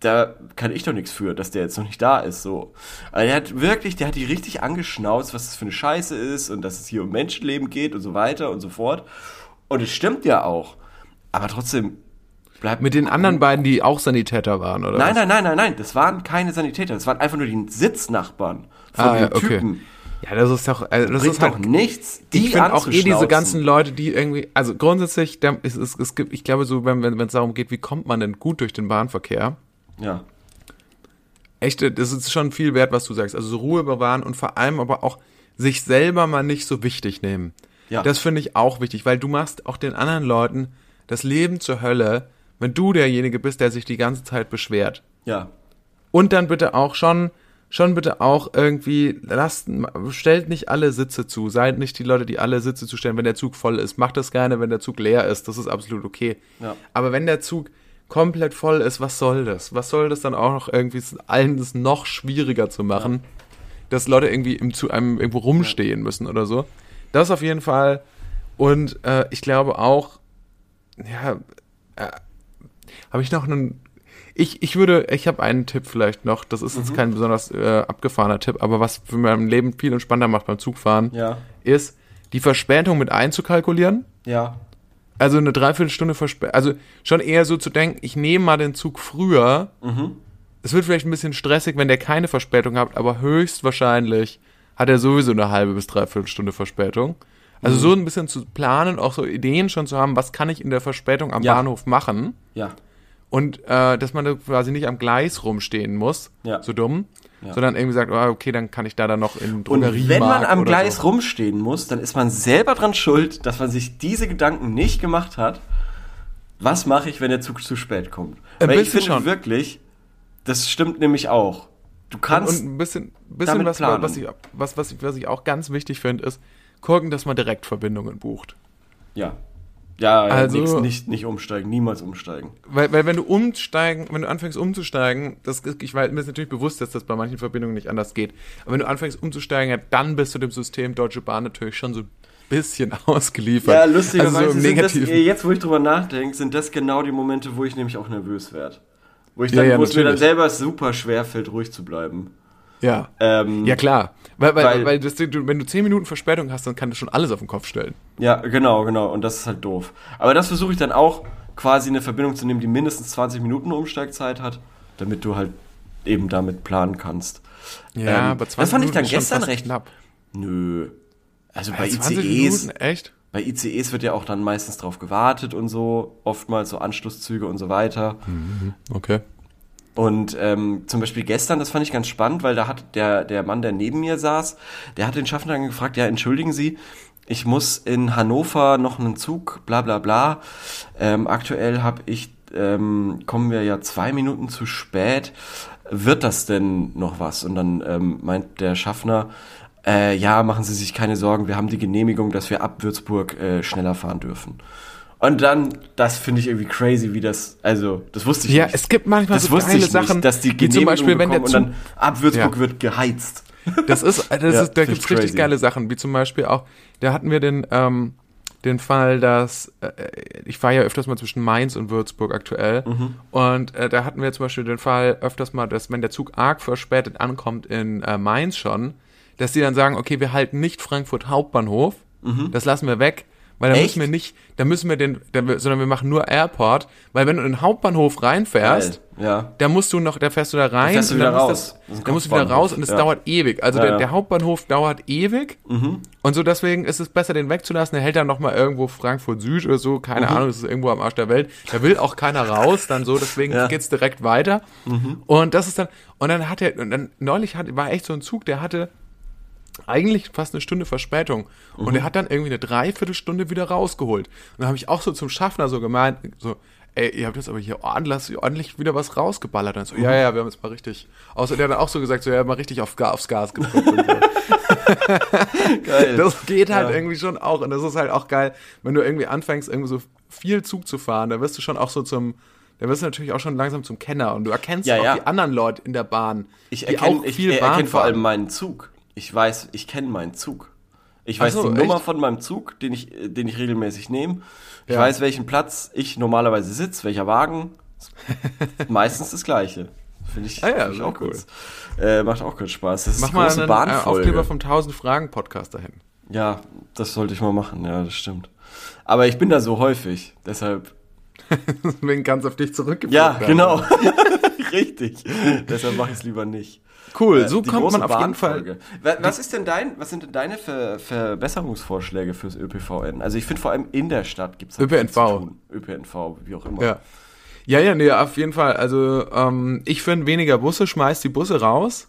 da kann ich doch nichts für, dass der jetzt noch nicht da ist, so. Aber der hat wirklich, der hat die richtig angeschnauzt, was das für eine Scheiße ist und dass es hier um Menschenleben geht und so weiter und so fort. Und es stimmt ja auch. Aber trotzdem, bleibt
Mit den anderen beiden, die auch Sanitäter waren, oder?
Nein,
was?
nein, nein, nein, nein, das waren keine Sanitäter, das waren einfach nur die Sitznachbarn von
Ah,
dem
ja, okay.
Typen.
Ja, das ist doch, also das
Bringt
ist
doch nichts, die
ich finde auch eh diese ganzen Leute, die irgendwie, also grundsätzlich, es, es, es gibt, ich glaube so, wenn wenn es darum geht, wie kommt man denn gut durch den Bahnverkehr,
Ja,
echt, das ist schon viel wert, was du sagst. Also so Ruhe bewahren und vor allem aber auch sich selber mal nicht so wichtig nehmen.
Ja.
Das finde ich auch wichtig, weil du machst auch den anderen Leuten das Leben zur Hölle, wenn du derjenige bist, der sich die ganze Zeit beschwert.
ja,
Und dann bitte auch schon, schon bitte auch irgendwie, lasst, stellt nicht alle Sitze zu. Seid nicht die Leute, die alle Sitze zustellen, wenn der Zug voll ist. Macht das gerne, wenn der Zug leer ist. Das ist absolut okay.
Ja.
Aber wenn der Zug komplett voll ist, was soll das? Was soll das dann auch noch irgendwie allen das noch schwieriger zu machen, dass Leute irgendwie im zu einem irgendwo rumstehen müssen oder so? Das auf jeden Fall. Und äh, ich glaube auch, ja, äh, habe ich noch einen. Ich, ich würde, ich habe einen Tipp vielleicht noch. Das ist
Mhm.
jetzt kein besonders äh, abgefahrener Tipp, aber was für mein Leben viel entspannter macht beim Zugfahren,
ja,
ist, die Verspätung mit einzukalkulieren.
ja,
Also eine Dreiviertelstunde Verspätung. Also schon eher so zu denken, ich nehme mal den Zug früher.
Mhm.
Es wird vielleicht ein bisschen stressig, wenn der keine Verspätung hat, aber höchstwahrscheinlich hat er sowieso eine halbe bis dreiviertel Stunde Verspätung. Also
Mhm.
so ein bisschen zu planen, auch so Ideen schon zu haben, was kann ich in der Verspätung am
Ja.
Bahnhof machen.
ja,
Und äh, dass man da quasi nicht am Gleis rumstehen muss,
Ja.
so dumm,
Ja.
sondern irgendwie sagt, oh, okay, dann kann ich da dann noch in
Und
Drogeriemarkt
wenn man am Gleis
so.
rumstehen muss, dann ist man selber dran schuld, dass man sich diese Gedanken nicht gemacht hat. Was mache ich, wenn der Zug zu spät kommt?
Ein
Weil ich finde
schon.
wirklich, das stimmt nämlich auch. Du
Und,
kannst,
und ein bisschen, bisschen was, was, ich, was, was, ich, was ich auch ganz wichtig finde, ist gucken, dass man Direktverbindungen bucht.
ja, ja,
Also-
nix, nicht, nicht umsteigen, niemals umsteigen.
Weil, weil wenn du umsteigen, wenn du anfängst umzusteigen, das, ich weiß, mir ist natürlich bewusst, dass das bei manchen Verbindungen nicht anders geht, aber wenn du anfängst umzusteigen, ja, dann bist du dem System Deutsche Bahn natürlich schon so ein bisschen ausgeliefert.
Ja, lustigerweise
also so
das,
Negativen.
jetzt wo ich drüber nachdenke, sind das genau die Momente, wo ich nämlich auch nervös werde. Wo, ich
Ja,
dann,
ja,
wo es mir dann selber super schwer fällt, ruhig zu bleiben.
Ja.
Ähm,
Ja, klar. Weil, weil,
weil-
weil, das, du, wenn du 10 Minuten Verspätung hast, dann kann das schon alles auf den Kopf stellen.
Ja, genau, genau. Und das ist halt doof. Aber das versuche ich dann auch quasi eine Verbindung zu nehmen, die mindestens 20 Minuten Umsteigzeit hat, damit du halt eben damit planen kannst. Ähm, das fand ich dann gestern recht-
knapp.
Nö. Also bei
Ja, 20
ICEs,
Minuten, echt?
bei ICEs wird ja auch dann meistens drauf gewartet und so, oftmals so Anschlusszüge und so weiter.
Okay.
Und ähm, zum Beispiel gestern, das fand ich ganz spannend, weil da hat der, der Mann, der neben mir saß, der hat den Schaffner gefragt, ja, entschuldigen Sie, ich muss in Hannover noch einen Zug, bla bla bla. Ähm, aktuell habe ich, ähm, kommen wir ja zwei Minuten zu spät. Wird das denn noch was? Und dann ähm, meint der Schaffner, äh, ja, machen Sie sich keine Sorgen, wir haben die Genehmigung, dass wir ab Würzburg äh, schneller fahren dürfen. Und dann, das finde ich irgendwie crazy, wie das, also, das wusste ich
Ja,
nicht.
es gibt manchmal
Das
so
wusste
geile
ich nicht,
Sachen,
dass die
wie zum Beispiel, wenn der
und dann ab Würzburg
Ja.
wird geheizt.
das ist, das
Ja,
ist, da gibt's richtig geile Sachen, wie zum Beispiel auch, da hatten wir den, ähm, den Fall, dass äh, ich fahre ja öfters mal zwischen Mainz und Würzburg aktuell
Mhm.
und äh, da hatten wir zum Beispiel den Fall öfters mal, dass wenn der Zug arg verspätet ankommt in äh, Mainz schon, dass die dann sagen, okay, wir halten nicht Frankfurt Hauptbahnhof, das lassen wir weg, weil da
Mhm.
Müssen wir nicht, da müssen wir den, da, sondern wir machen nur Airport, weil wenn du in den Hauptbahnhof reinfährst,
Geil. Ja.
da musst du noch, da fährst du da rein,
fährst du
und dann
wieder raus.
Das, da musst du wieder raus und es
Ja.
dauert ewig. Also
Ja,
der.
Mhm.
der Hauptbahnhof dauert ewig und so deswegen ist es besser, den wegzulassen. Der hält dann noch mal irgendwo Frankfurt Süd oder so, keine
Mhm.
Ahnung, das ist irgendwo am Arsch der Welt. Da will auch keiner raus, dann so, deswegen
Ja. Mhm.
geht's direkt weiter. Und das ist dann, und dann hat er, und dann neulich hat, war echt so ein Zug, der hatte eigentlich fast eine Stunde Verspätung. Und er hat dann irgendwie eine Dreiviertelstunde wieder rausgeholt. Und dann habe ich auch so zum Schaffner so gemeint, so, ey, ihr habt jetzt aber hier ordentlich, ordentlich wieder was rausgeballert. Und so, ja, ja, wir haben jetzt mal richtig, außer der hat dann auch so gesagt, so, ja, mal richtig auf, aufs Gas gedrückt.
Geil.
Das geht halt
Ja.
irgendwie schon auch. Und das ist halt auch geil, wenn du irgendwie anfängst, irgendwie so viel Zug zu fahren, da wirst du schon auch so zum, da wirst du natürlich auch schon langsam zum Kenner und du erkennst
Ja,
auch
ja.
die anderen Leute in der Bahn,
Ich erkenne ich, ich
Bahn
erkenn vor allem meinen Zug. Ich weiß, ich kenne meinen Zug. Ich weiß
so,
die Nummer
echt?
von meinem Zug, den ich, äh, den ich regelmäßig nehme. Ich
Ja.
weiß, welchen Platz ich normalerweise sitze, welcher Wagen. Meistens das gleiche. Finde ich,
Ah ja,
find ich auch
cool.
kurz. Äh, macht auch kurz Spaß. Das
Mach mal einen äh,
Bahnfolge.
Aufkleber vom 1000 Fragen Podcast dahin.
Ja, das sollte ich mal machen. Ja, das stimmt. Aber ich bin da so häufig, deshalb.
Deswegen ganz auf dich zurückgeführt
Ja, genau. Richtig. deshalb mache ich es lieber nicht.
Cool,
Äh,
so kommt man auf jeden Fall.
Was ist denn dein, was sind denn deine Ver Verbesserungsvorschläge fürs ÖPVN? Also ich finde vor allem in der Stadt gibt es
ÖPNV.
ÖPNV, wie auch immer.
Ja. Ja, ja, nee, auf jeden Fall. Also, ähm, ich finde weniger Busse, schmeißt die Busse raus.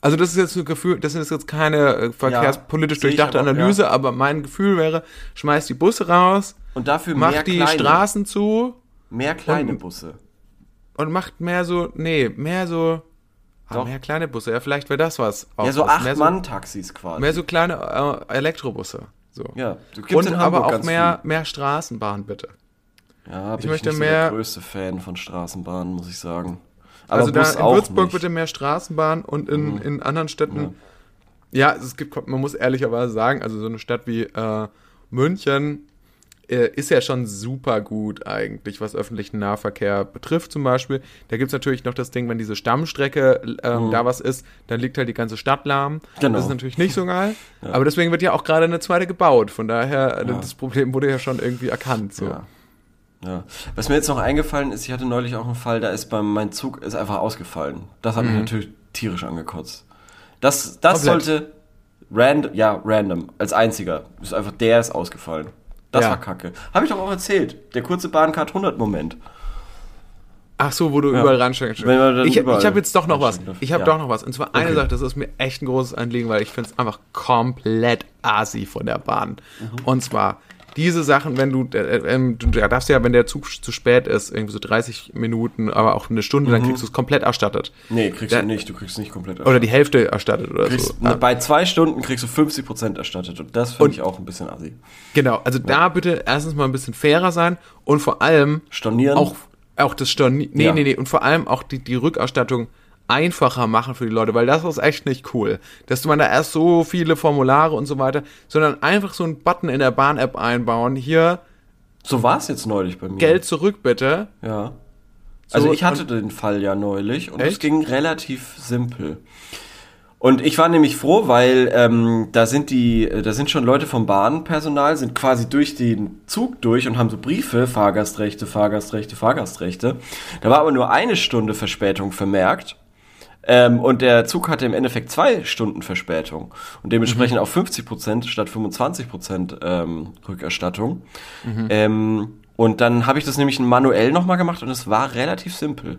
Also, das ist jetzt ein Gefühl, das ist jetzt keine äh, verkehrspolitisch
sehe ich
durchdachte
aber,
Analyse, aber mein Gefühl wäre, schmeißt die Busse raus,
Und dafür
macht
mehr
die
kleine,
Straßen zu
mehr kleine
und-
Busse.
und macht mehr so, nee, mehr so, ah,
Doch.
mehr kleine Busse. Ja, vielleicht wäre das was. auch
Ja, so Acht-Mann-Taxis quasi.
Mehr so kleine äh, Elektrobusse. So.
ja, du gibt's
Und
in
aber auch mehr, mehr Straßenbahn, bitte.
Viel. Ja, bin
ich
ich
möchte
nicht so
mehr-
der größte Fan von Straßenbahnen, muss ich sagen. Aber
also da
Bus
in
auch
Würzburg
nicht.
bitte mehr Straßenbahn und in, in anderen Städten. Ja. es gibt, man muss ehrlicherweise sagen, also so eine Stadt wie äh, München ist ja schon super gut eigentlich, was öffentlichen Nahverkehr betrifft zum Beispiel. Da gibt's natürlich noch das Ding, wenn diese Stammstrecke ähm, da was ist, dann liegt halt die ganze Stadt lahm.
Mhm. Genau.
Das ist natürlich nicht so geil. Aber deswegen wird ja auch gerade eine zweite gebaut. Von daher, äh, das Problem wurde ja schon irgendwie erkannt. So.
Ja. Ja. Was mir jetzt noch eingefallen ist, ich hatte neulich auch einen Fall, da ist beim mein Zug ist einfach ausgefallen. Das hat mich natürlich tierisch angekotzt. Das, das
Mhm. Komplett.
sollte random, ja, random, als einziger. Ist einfach, der ist ausgefallen. Das
Ja.
war kacke. Habe ich doch auch erzählt. Der kurze Bahncard 100 Moment.
Ach so, wo du überall ransteckst. Ich, ich habe jetzt doch noch was. Ich habe
Ja.
doch noch was. Und zwar eine
Okay.
Sache, das ist mir echt ein großes Anliegen, weil ich finde es einfach komplett asi von der Bahn.
Mhm.
Und zwar diese Sachen, wenn du, äh, ähm, du da darfst ja, wenn der Zug zu spät ist, irgendwie so 30 Minuten, aber auch eine Stunde, dann kriegst du es komplett erstattet.
Nee, kriegst
Da-
du nicht. Du kriegst nicht komplett
Oder die Hälfte erstattet oder
kriegst,
so.
ne, Bei zwei Stunden kriegst du 50% erstattet. Und das finde ich auch ein bisschen assi.
Genau, also da bitte erstens mal ein bisschen fairer sein und vor allem
Stornieren.
auch, auch das Storni nee,
Ja.
nee, nee, und vor allem auch die, die Rückerstattung einfacher machen für die Leute, weil das ist echt nicht cool, dass man da erst so viele Formulare und so weiter, sondern einfach so einen Button in der Bahn-App einbauen, hier
So war es jetzt neulich bei mir.
Geld zurück bitte,
Ja. Also
So,
ich hatte den Fall ja neulich und es ging relativ simpel. Und ich war nämlich froh, weil ähm, da sind die, da sind schon Leute vom Bahnpersonal, sind quasi durch den Zug durch und haben so Briefe, Fahrgastrechte, Fahrgastrechte, Fahrgastrechte. Da war aber nur eine Stunde Verspätung vermerkt. Ähm, und der Zug hatte im Endeffekt zwei Stunden Verspätung und dementsprechend auch 50 Prozent statt 25 Prozent ähm, Rückerstattung. Ähm, und dann habe ich das nämlich manuell nochmal gemacht und es war relativ simpel.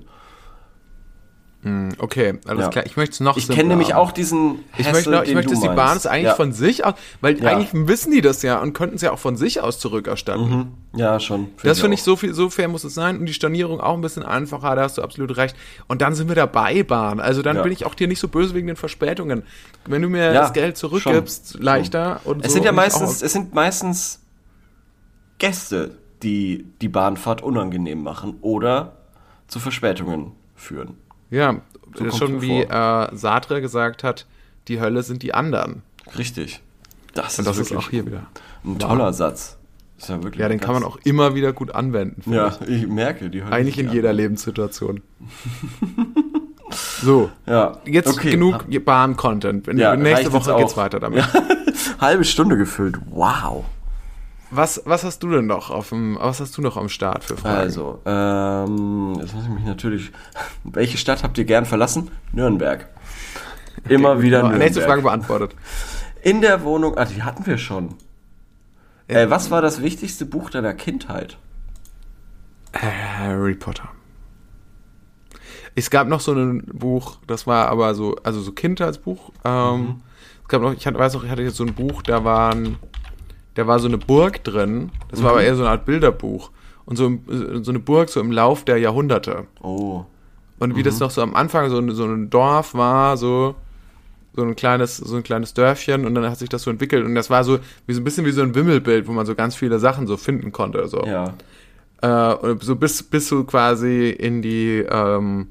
Hm, Okay, alles
Ja.
klar. Ich möchte es noch
Ich kenne nämlich auch diesen
Ich
Hassel,
möchte, noch, ich möchte, dass die. Bahn es eigentlich
ja.
von sich aus, weil
Ja.
eigentlich wissen die das ja und könnten es ja auch von sich aus zurückerstatten.
Mhm. Ja, schon.
Das finde ich so viel, so fair muss es sein und die Stornierung auch ein bisschen einfacher, da hast du absolut recht. Und dann sind wir dabei, Bahn. Also dann bin ich auch dir nicht so böse wegen den Verspätungen. Wenn du mir das Geld zurückgibst,
schon,
leichter und
Es
so.
sind ja
ich
meistens, es sind meistens Gäste, die die Bahnfahrt unangenehm machen oder zu Verspätungen führen.
Ja,
So
schon wie äh, Sartre gesagt hat, die Hölle sind die anderen.
Richtig. Das
Und
ist
das ist
wirklich
auch hier wieder.
ein toller Satz. Ist ja wirklich
Ja, den kann man auch immer wieder gut anwenden.
Ja,
ich.
ich merke die Hölle
Eigentlich in jeder. Lebenssituation. so,
Ja.
jetzt
okay.
genug Bahn-Content.
Ja,
Nächste Woche geht's weiter damit.
Ja. Halbe Stunde gefüllt. Wow.
Was, was hast du denn noch auf dem, was hast du noch am Start für Fragen?
Also, ähm, jetzt muss ich mich natürlich. Welche Stadt habt ihr gern verlassen? Nürnberg. Immer wieder
Ja,
Nürnberg.
Nächste Frage beantwortet.
In der Wohnung, ah, die hatten wir schon. Äh, was war das wichtigste Buch deiner Kindheit?
Harry Potter. Es gab noch so ein Buch, das war aber so, also so Kindheitsbuch. Ähm, Es gab noch, ich hatte, weiß noch, ich hatte jetzt so ein Buch, da waren, da war so eine Burg drin. Das war aber eher so eine Art Bilderbuch. Und so, so eine Burg so im Lauf der Jahrhunderte.
Oh.
Und wie das noch so am Anfang so, ein- so ein Dorf war, so, so ein kleines, so ein kleines Dörfchen und dann hat sich das so entwickelt und das war so, wie so ein bisschen wie so ein Wimmelbild, wo man so ganz viele Sachen so finden konnte, so.
Ja.
Äh, und so bis, bis so quasi in die, ähm,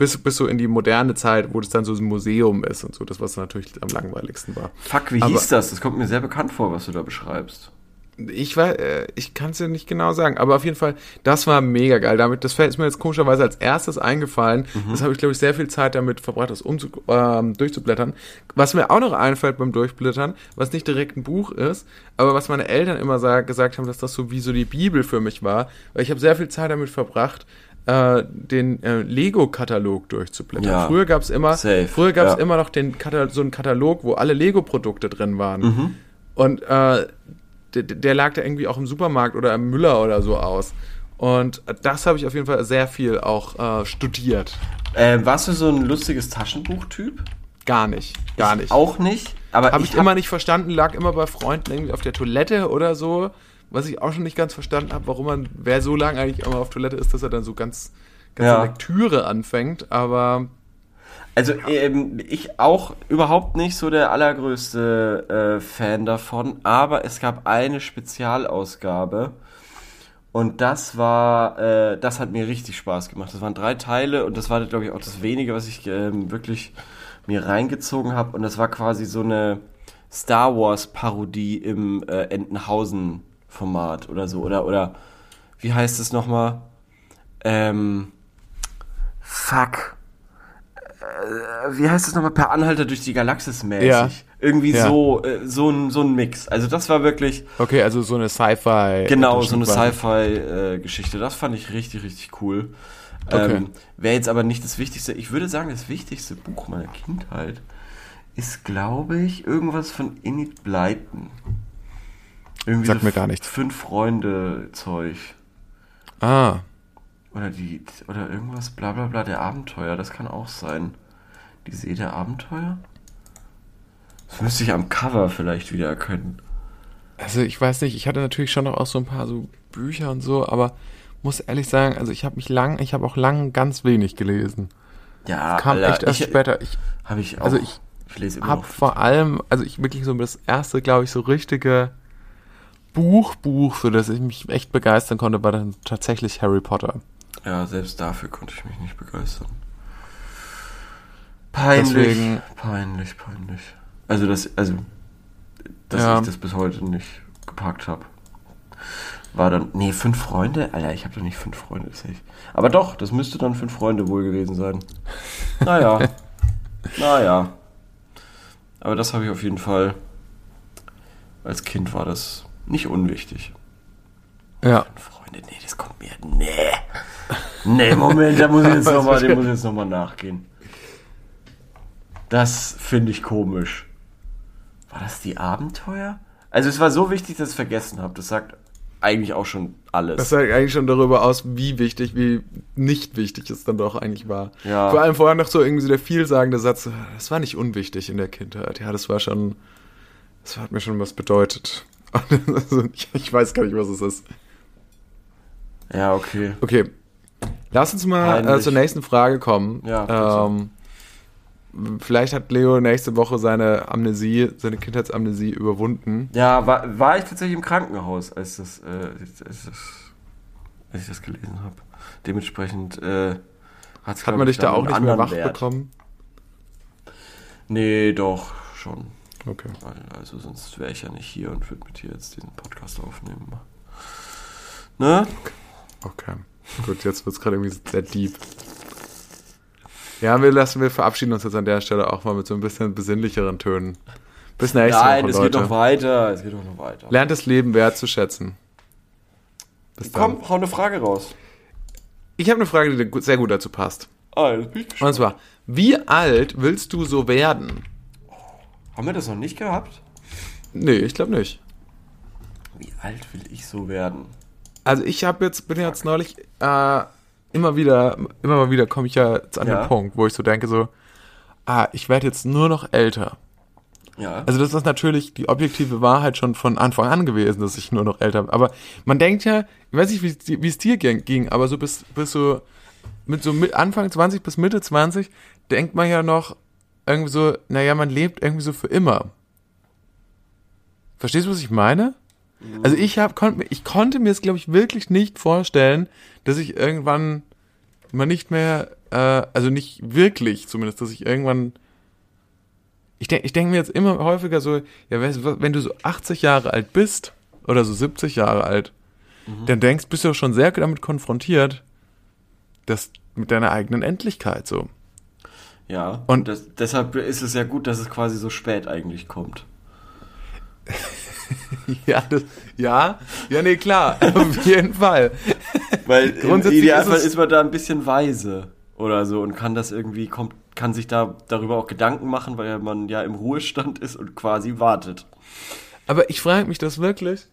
bis, bis so in die moderne Zeit, wo das dann so ein Museum ist und so, das was natürlich am langweiligsten war.
Fuck, wie
Aber-
hieß das? Das kommt mir sehr bekannt vor, was du da beschreibst.
Ich war, äh, ich kann es dir nicht genau sagen, aber auf jeden Fall, das war mega geil. Damit, das ist mir jetzt komischerweise als erstes eingefallen. Das habe ich, glaube ich, sehr viel Zeit damit verbracht, das umzu, ähm, durchzublättern. Was mir auch noch einfällt beim Durchblättern, was nicht direkt ein Buch ist, aber was meine Eltern immer sag, gesagt haben, dass das so wie so die Bibel für mich war, weil ich habe sehr viel Zeit damit verbracht, äh, den äh, Lego-Katalog durchzublättern.
Ja,
früher gab es immer,
safe,
früher gab es
ja.
immer noch den Katal so einen Katalog, wo alle Lego-Produkte drin waren.
Mhm.
Und äh, der, der lag da irgendwie auch im Supermarkt oder im Müller oder so aus. Und das habe ich auf jeden Fall sehr viel auch äh, studiert.
Äh, warst du so ein lustiges Taschenbuchtyp?
Gar nicht, gar nicht.
Auch nicht. Aber
Habe ich,
ich, hab-
immer nicht verstanden, lag immer bei Freunden irgendwie auf der Toilette oder so. Was ich auch schon nicht ganz verstanden habe, warum man, wer so lange eigentlich immer auf Toilette ist, dass er dann so ganz, ganz
Ja.
Lektüre anfängt. Aber
Also ähm, ich auch überhaupt nicht so der allergrößte äh, Fan davon, aber es gab eine Spezialausgabe und das war, äh, das hat mir richtig Spaß gemacht. Das waren drei Teile und das war, glaube ich, auch das wenige, was ich ähm, wirklich mir reingezogen habe und das war quasi so eine Star Wars Parodie im äh, Entenhausen Format oder so oder oder wie heißt es nochmal? Ähm, fuck wie heißt es nochmal, per Anhalter durch die Galaxis mäßig.
Ja.
Irgendwie
Ja.
so, äh, so ein, so ein Mix. Also das war wirklich,
okay, also so eine Sci-Fi.
genau, so eine. Sci-Fi-Geschichte. das fand ich richtig, richtig cool.
Okay.
Ähm, Wäre jetzt aber nicht das Wichtigste. Ich würde sagen, das wichtigste Buch meiner Kindheit ist, glaube ich, irgendwas von Enid Blyton. Irgendwie
Sagt mir gar nichts.
Fünf Freunde Zeug.
Ah,
Oder die, oder irgendwas, bla bla bla, der Abenteuer, das kann auch sein. Die See der Abenteuer? Das müsste ich am Cover vielleicht wieder erkennen.
Also ich weiß nicht, ich hatte natürlich schon noch auch so ein paar so Bücher und so, aber muss ehrlich sagen, also ich habe mich lang, ich habe auch lang ganz wenig gelesen.
Ja,
Kam
Alter,
echt erst
ich,
später. Ich
Habe ich auch.
also ich
ich lese immer noch.
vor allem, also ich wirklich so das erste, glaube ich, so richtige Buch, Buch, für das ich mich echt begeistern konnte, war dann tatsächlich Harry Potter.
Ja, selbst dafür konnte ich mich nicht begeistern. Peinlich.
Deswegen-
Peinlich, peinlich. Also das, also, dass
Ja.
ich das bis heute nicht gepackt habe. war dann, nee, fünf Freunde? Alter, ich habe doch nicht fünf Freunde, ich. Aber doch, das müsste dann fünf Freunde wohl gewesen sein. Naja, naja. Aber das habe ich auf jeden Fall, als Kind war das nicht unwichtig.
Ja.
Freunde, nee, das kommt mir, nee. Nee, Moment, da muss ich jetzt nochmal, dem muss ich jetzt nochmal nachgehen. Das finde ich komisch. War das die Abenteuer? Also es war so wichtig, dass ich es vergessen habe. Das sagt eigentlich auch schon alles.
Das sagt eigentlich schon darüber aus, wie wichtig, wie nicht wichtig es dann doch eigentlich war.
Ja.
Vor allem vorher noch so irgendwie so der vielsagende Satz, das war nicht unwichtig in der Kindheit. Ja, das war schon, das hat mir schon was bedeutet. Also, ich, weiß gar nicht, was es ist.
ja, okay.
Okay, lass uns mal äh, zur nächsten Frage kommen.
Ja,
ähm, vielleicht hat Leo nächste Woche seine Amnesie, seine Kindheitsamnesie überwunden.
Ja, war, war ich tatsächlich im Krankenhaus, als, das, äh, als, das, als ich das gelesen habe. Dementsprechend äh,
Hat man
ich,
dich da auch nicht mehr wach
Wert.
bekommen?
Nee, doch, schon.
Okay.
Weil, also sonst wäre ich ja nicht hier und würde mit dir jetzt diesen Podcast aufnehmen. Ne?
Okay. Gut, jetzt wird es gerade irgendwie sehr deep. Ja, wir lassen, wir verabschieden uns jetzt an der Stelle auch mal mit so ein bisschen besinnlicheren Tönen. Bis nächste
Nein,
Woche,
es geht noch weiter. Es geht doch noch weiter.
Lernt das Leben wertzuschätzen. Bis dann.
Komm, hau eine Frage raus.
Ich habe eine Frage, die sehr gut dazu passt.
Ah.
Und zwar, wie alt willst du so werden?
Haben wir das noch nicht gehabt?
Nee, ich glaube nicht.
Wie alt will ich so werden?
Also ich habe jetzt, bin jetzt neulich äh, immer wieder, immer mal wieder komme ich ja an
Ja.
den Punkt, wo ich so denke so, ah, ich werde jetzt nur noch älter.
Ja.
Also das ist natürlich die objektive Wahrheit schon von Anfang an gewesen, dass ich nur noch älter bin. Aber man denkt ja, ich weiß nicht, wie es dir- ging, aber so bis, bis so mit so mit Anfang 20 bis Mitte 20 denkt man ja noch irgendwie so, naja, man lebt irgendwie so für immer. Verstehst du, was ich meine? Also ich hab, konnt, ich konnte mir es, glaube ich, wirklich nicht vorstellen, dass ich irgendwann mal nicht mehr, äh, also nicht wirklich zumindest, dass ich irgendwann ich denke ich denk mir jetzt immer häufiger so, ja, weißt du, wenn du so 80 Jahre alt bist oder so 70 Jahre alt, dann denkst, bist du auch schon sehr damit konfrontiert, dass mit deiner eigenen Endlichkeit so.
Ja.
Und-
das, deshalb ist es ja gut, dass es quasi so spät eigentlich kommt.
Ja, das, ja, ja, nee, klar, auf jeden Fall.
Weil im
Grundsätzlich
Idealfall
ist
ist, man da ein bisschen weise oder so und kann das irgendwie, kommt, kann sich da darüber auch Gedanken machen, weil man ja im Ruhestand ist und quasi wartet.
Aber ich frage mich das wirklich,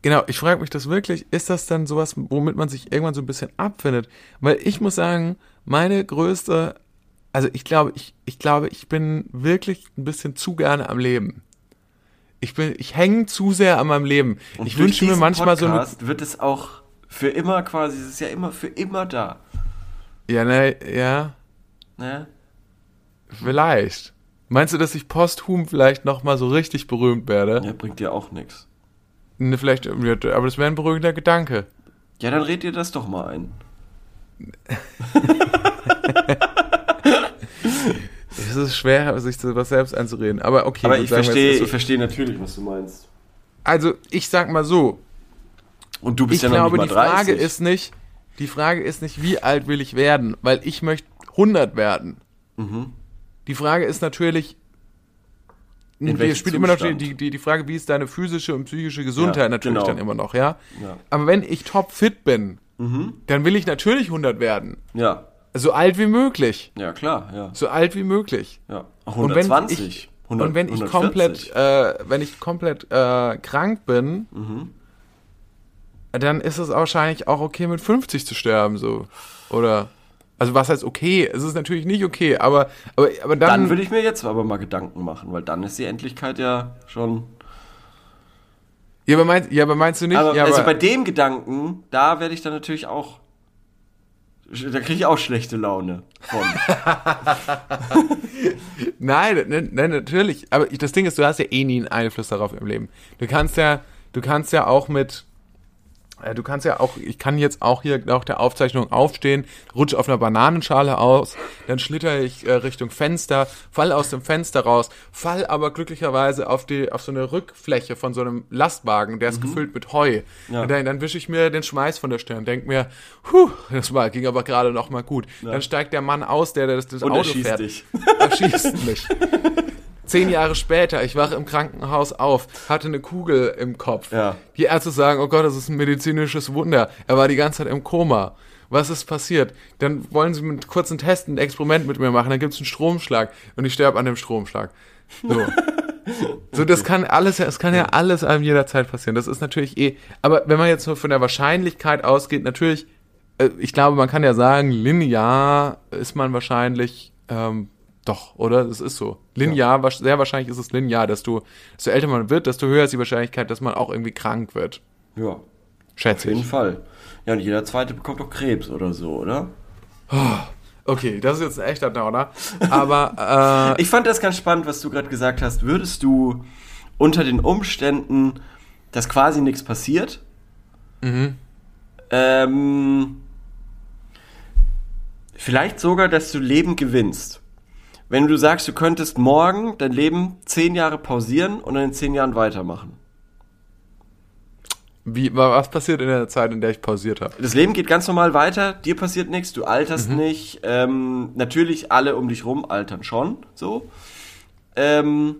genau, ich frage mich das wirklich, ist das dann sowas, womit man sich irgendwann so ein bisschen abfindet? Weil ich muss sagen, meine größte, also ich glaube, ich, ich glaube, ich bin wirklich ein bisschen zu gerne am Leben. Ich bin, ich hänge zu sehr an meinem Leben.
Und
ich wünsche mir manchmal so eine,
Podcast wird es auch für immer quasi, es ist ja immer für immer da.
ja, ne, ja,
Ne?
vielleicht. Meinst du, dass ich posthum vielleicht nochmal so richtig berühmt werde?
Ja, bringt dir auch nichts.
Ne, vielleicht, aber das wäre ein beruhigender Gedanke.
Ja, dann red dir das doch mal ein.
Es ist schwer, sich sowas selbst einzureden. Aber okay,
Aber ich verstehe,
so-
ich verstehe natürlich, was du meinst.
Also, ich sag mal so,
Und du bist
ich
ja noch
glaube,
nicht
die
mal 30.
Frage ist nicht, die Frage ist nicht, wie alt will ich werden, weil ich möchte 100 werden.
Mhm.
Die Frage ist natürlich,
In
wir spielt immer noch die, die, die, die Frage, wie ist deine physische und psychische Gesundheit
Ja,
natürlich
genau.
dann immer noch, ja?
Ja.
Aber wenn ich top fit bin,
Mhm.
dann will ich natürlich 100 werden.
Ja,
So alt wie möglich.
ja, klar, ja.
So alt wie möglich.
ja.
Und wenn
120.
ich,
100,
und wenn ich
140.
komplett, äh, wenn ich komplett äh, krank bin,
Mhm.
dann ist es wahrscheinlich auch okay, mit 50 zu sterben, so. Oder, also was heißt okay? Es ist natürlich nicht okay, aber, aber, aber dann,
Dann würde ich mir jetzt aber mal Gedanken machen, weil dann ist die Endlichkeit ja schon.
ja, aber meinst, ja, aber meinst du nicht?
Aber,
ja,
also
aber,
bei dem Gedanken, da werde ich dann natürlich auch. Da kriege ich auch schlechte Laune von.
nein, nein, nein, natürlich. Aber das Ding ist, du hast ja eh nie einen Einfluss darauf im Leben. Du kannst ja, du kannst ja auch mit, du kannst ja auch, ich kann jetzt auch hier nach der Aufzeichnung aufstehen, rutsche auf einer Bananenschale aus, dann schlitter ich äh, Richtung Fenster, fall aus dem Fenster raus, fall aber glücklicherweise auf die, auf so eine Rückfläche von so einem Lastwagen, der ist gefüllt mit Heu.
Ja.
Und dann, dann wische ich mir den Schmeiß von der Stirn, denk mir, puh, das war, ging aber gerade noch mal gut. Dann steigt der Mann aus, der das, das
Und
Auto
er schießt
fährt.
dich.
Er schießt mich. Zehn Jahre später, ich wache im Krankenhaus auf, hatte eine Kugel im Kopf.
Ja.
Die Ärzte sagen, oh Gott, das ist ein medizinisches Wunder. Er war die ganze Zeit im Koma. Was ist passiert? Dann wollen sie mit kurzen Testen ein Experiment mit mir machen, dann gibt es einen Stromschlag und ich sterbe an dem Stromschlag. So. So, das kann alles, es kann ja alles einem jederzeit passieren. Das ist natürlich eh, aber wenn man jetzt nur von der Wahrscheinlichkeit ausgeht, natürlich, äh, ich glaube, man kann ja sagen, linear ist man wahrscheinlich, ähm, doch, oder? Das ist so. Linear, wasch- sehr wahrscheinlich ist es linear, dass du, desto älter man wird, desto höher ist die Wahrscheinlichkeit, dass man auch irgendwie krank wird.
Ja, auf
Schätze
jeden
ich.
Fall. Ja, und jeder zweite bekommt doch Krebs oder so, oder?
Okay, das ist jetzt ein echter Downer. Aber, äh,
Ich fand das ganz spannend, was du gerade gesagt hast. Würdest du unter den Umständen, dass quasi nichts passiert, ähm, vielleicht sogar, dass du Leben gewinnst. Wenn du sagst, du könntest morgen dein Leben zehn Jahre pausieren und dann in zehn Jahren weitermachen.
wie, was passiert in der Zeit, in der ich pausiert habe?
Das Leben geht ganz normal weiter, dir passiert nichts, du alterst
Mhm.
nicht. Ähm, natürlich alle um dich rum altern schon, so. Ähm,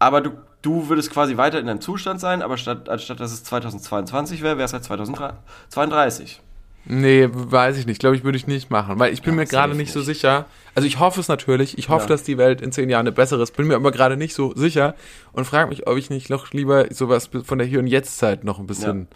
aber du, du würdest quasi weiter in deinem Zustand sein, aber statt, anstatt dass es 2022 wäre, wäre es halt 2032.
Nee, weiß ich nicht. Glaube ich, würde ich nicht machen, weil ich bin
Ja,
mir gerade
safe
nicht so
nicht.
sicher. Also ich hoffe es natürlich. Ich hoffe,
Ja.
dass die Welt in zehn Jahren eine bessere ist. Bin mir aber gerade nicht so sicher und frage mich, ob ich nicht noch lieber sowas von der Hier- und Jetzt-Zeit noch ein bisschen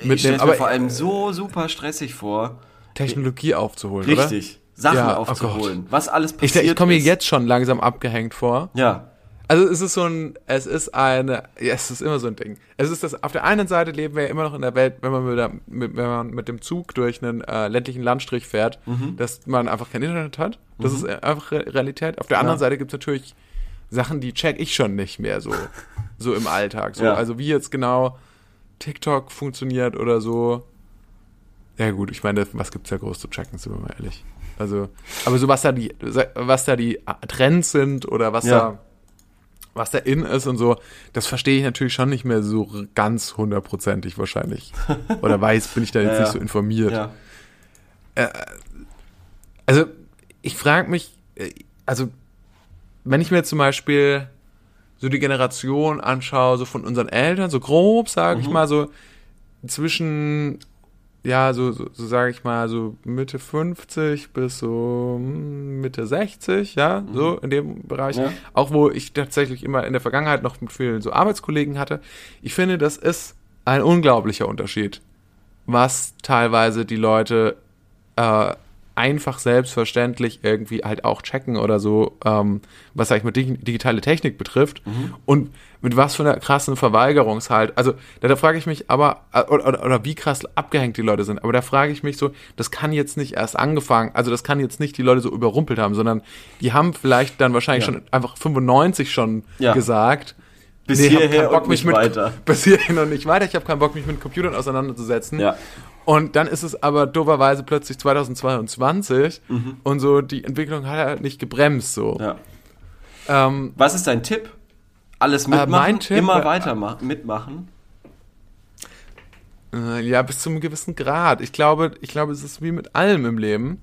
Ich
Mit
stelle
dem-
es mir
aber-
vor allem so super stressig vor.
Technologie aufzuholen, oder?
Richtig. Sachen
Ja, oh
aufzuholen. was alles
Ich,
passiert
ich komme mir jetzt schon langsam abgehängt vor.
Ja.
Also es ist so ein, es ist eine, ja, es ist immer so ein Ding. Es ist das, auf der einen Seite leben wir ja immer noch in der Welt, wenn man mit, der, mit, wenn man mit dem Zug durch einen äh, ländlichen Landstrich fährt,
Mhm.
dass man einfach kein Internet hat. Das ist einfach Re Realität. Auf der anderen
Ja.
Seite gibt es natürlich Sachen, die check ich schon nicht mehr so, so im Alltag. So.
Ja.
Also wie jetzt genau TikTok funktioniert oder so. Ja gut, ich meine, was gibt's ja groß zu checken, sind wir mal ehrlich. Also, aber so was da die, was da die Trends sind oder was
Ja.
da was da in ist und so, das verstehe ich natürlich schon nicht mehr so ganz hundertprozentig wahrscheinlich. Oder weiß, bin ich da jetzt
Ja,
nicht so informiert.
Ja.
Also, ich frage mich, äh, also, wenn ich mir zum Beispiel so die Generation anschaue, so von unseren Eltern, so grob, sage
Mhm.
ich mal, so zwischen, ja, so, so, so sage ich mal, so Mitte 50 bis so hm, Mitte 60, ja, so in dem Bereich.
Mhm. Ja.
Auch wo ich tatsächlich immer in der Vergangenheit noch mit vielen so Arbeitskollegen hatte. Ich finde, das ist ein unglaublicher Unterschied, was teilweise die Leute äh, einfach selbstverständlich irgendwie halt auch checken oder so, ähm, was sag ich mal dig digitale Technik betrifft und mit was für einer krassen Verweigerungshalt. Also da, da frage ich mich aber, äh, oder, oder, oder wie krass abgehängt die Leute sind, aber da frage ich mich so, das kann jetzt nicht erst angefangen, also das kann jetzt nicht die Leute so überrumpelt haben, sondern die haben vielleicht dann wahrscheinlich
Ja.
schon einfach 95 schon
Ja.
gesagt,
Bis
Nee,
hierher
Bock,
und
mich
nicht
mit,
weiter.
Bis hierhin und nicht weiter. Ich habe keinen Bock, mich mit Computern auseinanderzusetzen.
Ja.
Und dann ist es aber dooferweise plötzlich 2022 und so die Entwicklung hat halt nicht gebremst so.
ja.
Ähm,
Was ist dein Tipp? Alles mitmachen,
mein Tipp,
immer
äh,
weiter mitmachen.
äh, ja, bis zu einem gewissen Grad. Ich glaube, ich glaube, es ist wie mit allem im Leben.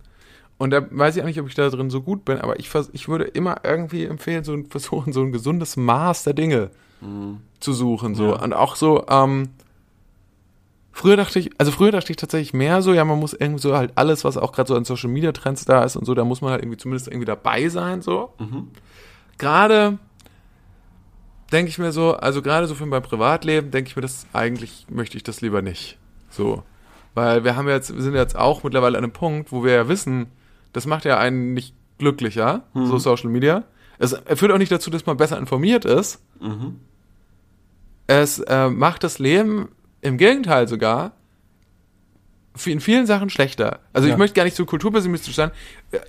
Und da weiß ich auch nicht, ob ich da drin so gut bin, aber ich, ich würde immer irgendwie empfehlen, so ein, versuchen, so ein gesundes Maß der Dinge zu suchen. So.
Ja.
Und auch so, ähm, früher dachte ich, also früher dachte ich tatsächlich mehr so, ja, man muss irgendwie so halt alles, was auch gerade so an Social Media Trends da ist und so, da muss man halt irgendwie zumindest irgendwie dabei sein, so. Gerade denke ich mir so, also gerade so für mein Privatleben, denke ich mir, das eigentlich möchte ich das lieber nicht. So. Weil wir haben jetzt, wir sind jetzt auch mittlerweile an einem Punkt, wo wir ja wissen, das macht ja einen nicht glücklicher, so Social Media. Es führt auch nicht dazu, dass man besser informiert ist. Es äh, macht das Leben im Gegenteil sogar in vielen Sachen schlechter. Also
Ja.
ich möchte gar nicht so kulturpessimistisch sein.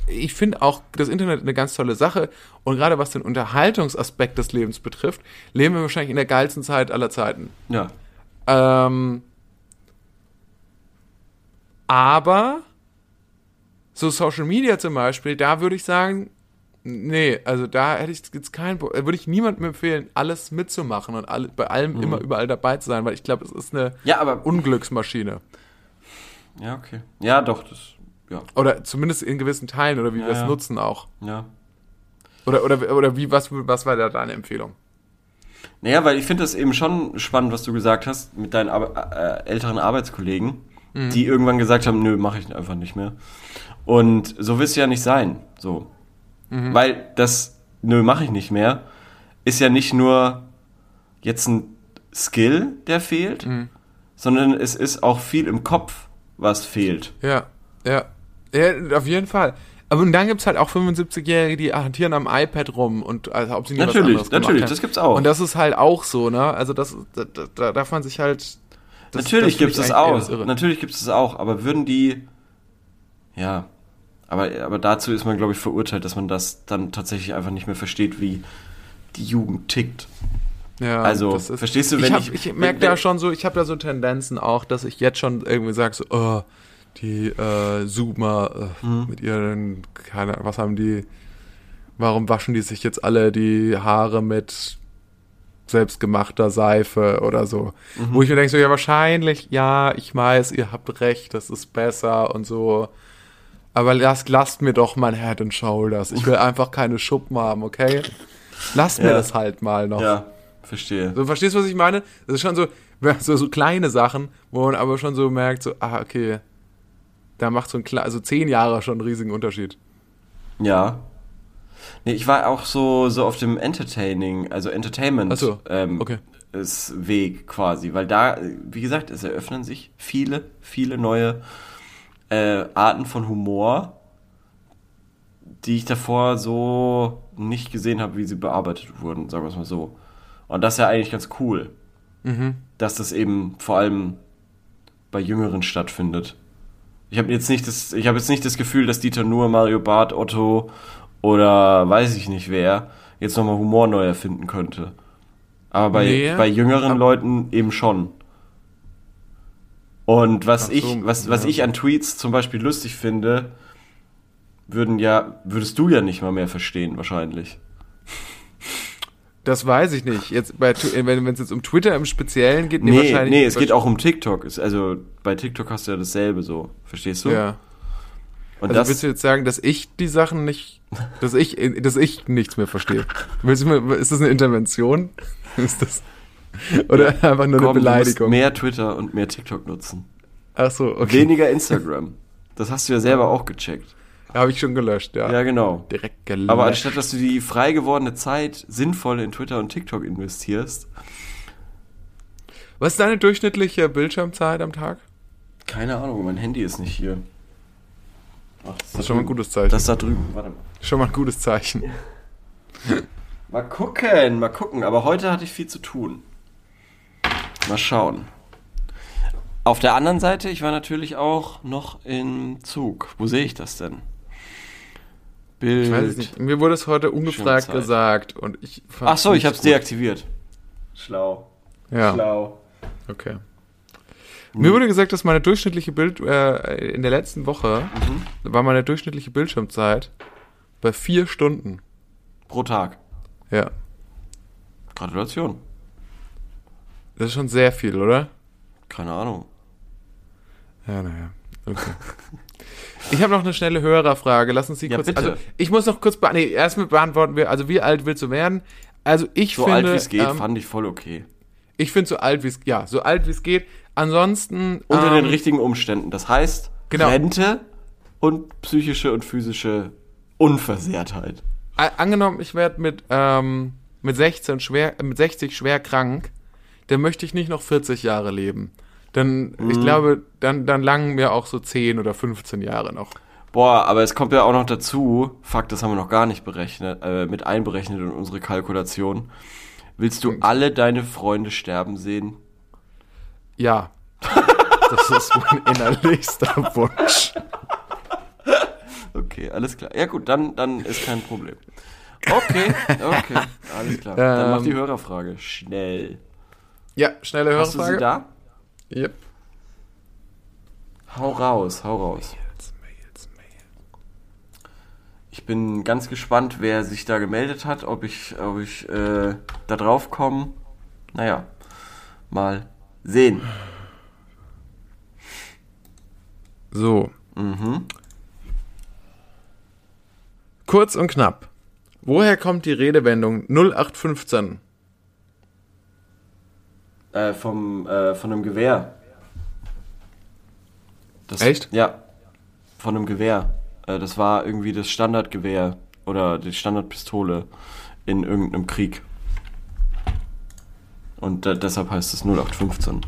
Ich finde auch das Internet eine ganz tolle Sache. Und gerade was den Unterhaltungsaspekt des Lebens betrifft, leben wir wahrscheinlich in der geilsten Zeit aller Zeiten.
Ja.
Ähm, Aber so Social Media zum Beispiel, da würde ich sagen, nee, also da hätte ich jetzt keinen, Bo- würde ich niemandem empfehlen, alles mitzumachen und alle, bei allem immer überall dabei zu sein, weil ich glaube, es ist eine
Ja, aber.
Unglücksmaschine.
Ja, okay. Ja, doch, das. Ja,
Oder zumindest in gewissen Teilen oder wie
Ja,
wir es
ja.
nutzen auch.
ja.
Oder, oder, oder wie, was, was war da deine Empfehlung?
Naja, weil ich finde das eben schon spannend, was du gesagt hast mit deinen Ar äh, älteren Arbeitskollegen, die irgendwann gesagt haben, nö, mache ich einfach nicht mehr. Und so will es ja nicht sein. So. Weil das, nö, mache ich nicht mehr, ist ja nicht nur jetzt ein Skill, der fehlt, sondern es ist auch viel im Kopf, was fehlt.
Ja, ja. Ja, auf jeden Fall. Aber und dann gibt's halt auch 75-Jährige, die hantieren am iPad rum und als ob sie was
Natürlich,
gemacht
natürlich,
haben.
das gibt's auch.
Und das ist halt auch so, ne? Also das, da, da, da darf man sich halt. Das,
Natürlich
das
gibt es es auch.
das Irre.
Natürlich gibt es es auch. Aber würden die. Ja. Aber, aber dazu ist man, glaube ich, verurteilt, dass man das dann tatsächlich einfach nicht mehr versteht, wie die Jugend tickt.
Ja,
Also, verstehst du,
ich
wenn
hab,
ich-
ich merke da schon so, ich habe da so Tendenzen auch, dass ich jetzt schon irgendwie sage so, oh, die äh, Zoomer äh,
Mhm.
mit ihren, keine Ahnung, was haben die, warum waschen die sich jetzt alle die Haare mit selbstgemachter Seife oder so.
Mhm.
Wo ich mir denke so, ja wahrscheinlich, ja, ich weiß, ihr habt recht, das ist besser und so. Aber lasst, lasst mir doch mein Head and Shoulders. Ich will einfach keine Schuppen haben, okay? Lasst mir
Ja.
das halt mal noch.
Ja, verstehe.
So, verstehst du, was ich meine? Das ist schon so, so, so kleine Sachen, wo man aber schon so merkt, so, ah, okay, da macht so ein also zehn Jahre schon einen riesigen Unterschied.
Ja. Nee, ich war auch so, so auf dem Entertaining, also Entertainment
so,
ähm,
okay.
ist Weg quasi, weil da, wie gesagt, es eröffnen sich viele, viele neue äh, Arten von Humor, die ich davor so nicht gesehen habe, wie sie bearbeitet wurden, sagen wir es mal so. Und das ist ja eigentlich ganz cool, dass das eben vor allem bei Jüngeren stattfindet. Ich habe jetzt nicht das, ich habe jetzt nicht das Gefühl, dass Dieter Nuhr, Mario Barth, Otto oder weiß ich nicht wer jetzt nochmal Humor neu erfinden könnte. Aber bei,
Nee,
bei jüngeren Leuten eben schon. Und was
so,
ich, was, was
ja.
ich an Tweets zum Beispiel lustig finde, würden ja, würdest du ja nicht mal mehr verstehen, wahrscheinlich.
Das weiß ich nicht. Jetzt bei, Tu- wenn wenn es jetzt um Twitter im Speziellen geht,
Nee,
wahrscheinlich-
nee, es geht auch um TikTok. Also bei TikTok hast du ja dasselbe so. Verstehst du?
Ja.
Und
Also
das,
willst du jetzt sagen, dass ich die Sachen nicht, dass ich, dass ich nichts mehr verstehe? Willst du mir, ist das eine Intervention? Ist das, oder einfach nur eine
komm, du musst
Beleidigung?
mehr Twitter und mehr TikTok nutzen.
Ach so, okay.
Weniger Instagram. Das hast du ja selber auch gecheckt.
Habe ich schon gelöscht, ja.
Ja, genau.
Direkt gelöscht.
Aber anstatt, dass du die frei gewordene Zeit sinnvoll in Twitter und TikTok investierst,
Was ist deine durchschnittliche Bildschirmzeit am Tag?
keine Ahnung, mein Handy ist nicht hier. Ach, das,
Das ist schon mal ein gutes Zeichen.
Das da drüben, warte mal.
Schon mal ein gutes Zeichen.
Mal gucken, mal gucken. Aber heute hatte ich viel zu tun. Mal schauen. Auf der anderen Seite, ich war natürlich auch noch im Zug. Wo sehe ich das denn? Bild.
Ich weiß es nicht. Mir wurde es heute ungefragt gesagt und ich
Ach so, ich habe es deaktiviert. Schlau.
Ja,
Schlau.
okay. Mir wurde gesagt, dass meine durchschnittliche Bild äh, in der letzten Woche
Mhm.
war meine durchschnittliche Bildschirmzeit bei vier Stunden.
Pro Tag.
Ja,
Gratulation.
Das ist schon sehr viel, oder?
Keine Ahnung.
Ja, naja. Okay. Ich habe noch eine schnelle Hörerfrage. Lass uns die
Ja,
kurz.
bitte.
Also ich muss noch kurz. Be nee, erstmal beantworten wir. Also wie alt willst du werden? Also ich
So
finde.
alt wie es geht,
ähm,
fand ich voll okay.
ich finde so alt wie es ja so alt wie es geht. Ansonsten
Unter
ähm,
den richtigen Umständen. Das heißt,
Genau.
Rente und psychische und physische Unversehrtheit.
angenommen, ich werde mit ähm, mit 16 schwer, mit 60 schwer krank, dann möchte ich nicht noch 40 Jahre leben. Dann,
Mhm.
ich glaube, dann, dann langen mir auch so 10 oder 15 Jahre noch.
Boah, aber es kommt ja auch noch dazu, Fakt, das haben wir noch gar nicht berechnet, äh, mit einberechnet in unsere Kalkulation. Willst du alle deine Freunde sterben sehen?
Ja. Das ist mein innerlichster Wunsch.
Okay, alles klar. Ja gut, dann, dann ist kein Problem. Okay, okay, alles klar. Dann mach die
Ähm,
Hörerfrage schnell.
Ja, schnelle
Hast du sie
Hörerfrage.
da?
Yep.
Hau raus, hau raus.
Mails, Mails, Mails.
Ich bin ganz gespannt, wer sich da gemeldet hat, ob ich, ob ich äh, da drauf komme. Naja, mal sehen.
So. Kurz und knapp. Woher kommt die Redewendung 0815?
Äh, vom, äh, von einem Gewehr. Das,
Echt?
Ja, von einem Gewehr. Äh, das war irgendwie das Standardgewehr oder die Standardpistole in irgendeinem Krieg. Und deshalb heißt es 0815.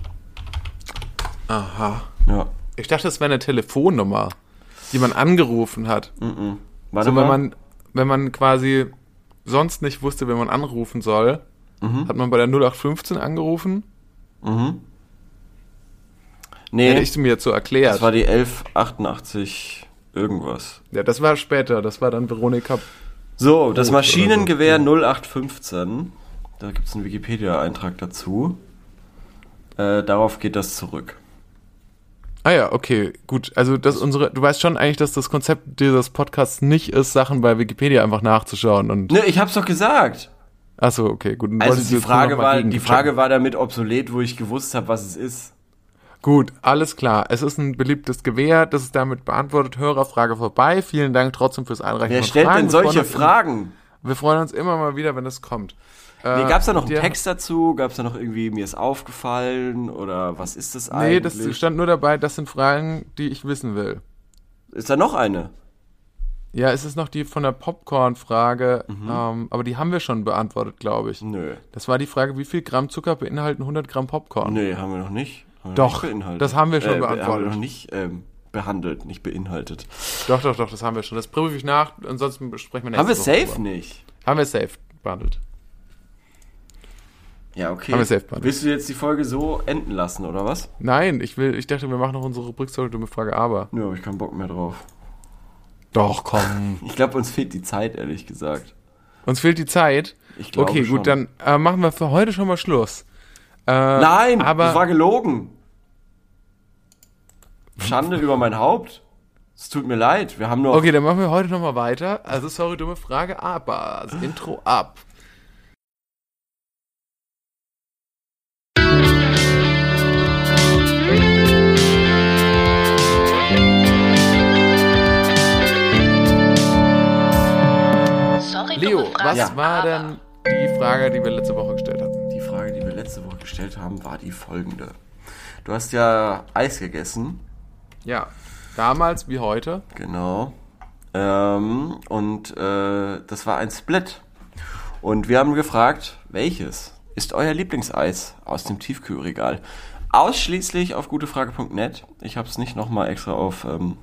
Aha.
Ja.
Ich dachte, das wäre eine Telefonnummer, die man angerufen hat.
Warte
so, wenn man, wenn man quasi sonst nicht wusste, wenn man anrufen soll,
Mhm.
hat man bei der 0815 angerufen.
Nee,
Hätte ich mir jetzt so erklärt.
das war die 1188 irgendwas.
ja, das war später. Das war dann Veronika.
So, das Maschinengewehr 0815. Da gibt es einen Wikipedia-Eintrag dazu. Äh, darauf geht das zurück.
Ah ja, okay, gut. Also das unsere, du weißt schon eigentlich, dass das Konzept dieses Podcasts nicht ist, Sachen bei Wikipedia einfach nachzuschauen und.
Ne, ich hab's doch gesagt.
Achso, okay, gut.
Also die Frage, war, die. Frage war damit obsolet, wo ich gewusst habe, was es ist.
Gut, alles klar. Es ist ein beliebtes Gewehr. Das ist damit beantwortet. Hörerfrage vorbei. Vielen Dank trotzdem fürs Einreichen.
Wer stellt
Fragen.
denn
Wir
solche
uns
Fragen?
Wir freuen uns immer mal wieder, wenn es kommt.
Nee,
Äh,
gab's da noch einen Text dazu? Gab's da noch irgendwie, mir ist aufgefallen? Oder was ist das
Nee,
eigentlich?
das stand nur dabei, das sind Fragen, die ich wissen will.
ist da noch eine?
Ja, es ist noch die von der Popcorn-Frage,
Mhm.
ähm, aber die haben wir schon beantwortet, glaube ich.
Nö.
Das war die Frage, wie viel Gramm Zucker beinhalten 100 Gramm Popcorn?
Nee, haben wir noch nicht. Haben
Doch,
nicht
das haben wir schon
äh, Haben
beantwortet.
wir noch nicht ähm, behandelt, nicht beinhaltet.
Doch, doch, doch, das haben wir schon. Das prüfe ich nach, ansonsten besprechen wir nächste
Haben wir safe
drüber.
nicht?
Haben wir safe behandelt.
Ja, okay.
Haben wir safe behandelt.
Willst du jetzt die Folge so enden lassen, oder was?
Nein, ich will, ich dachte, wir machen noch unsere Rubrik zur dumme Frage, aber.
Nö, hab ich keinen Bock mehr drauf.
Doch, komm.
Ich glaube, uns fehlt die Zeit, ehrlich gesagt.
Uns fehlt die Zeit.
Ich glaube
okay,
schon.
gut, dann äh, machen wir für heute schon mal Schluss. Äh,
Nein,
aber
das war gelogen. Schande über mein Haupt. Es tut mir leid, wir haben noch...
Okay, dann machen wir heute noch mal weiter. Also, sorry, dumme Frage, aber das Intro ab. Leo,
dumme Frage,
was war
aber-
denn die Frage, die wir letzte Woche gestellt hatten?
Die Frage, die wir letzte Woche gestellt haben, war die folgende. Du hast ja Eis gegessen,
Ja, damals wie heute.
genau. Ähm, und äh, das war ein Split. Und wir haben gefragt, welches ist euer Lieblingseis aus dem Tiefkühlregal? Ausschließlich auf gutefrage.net. Ich habe es nicht nochmal extra auf ähm,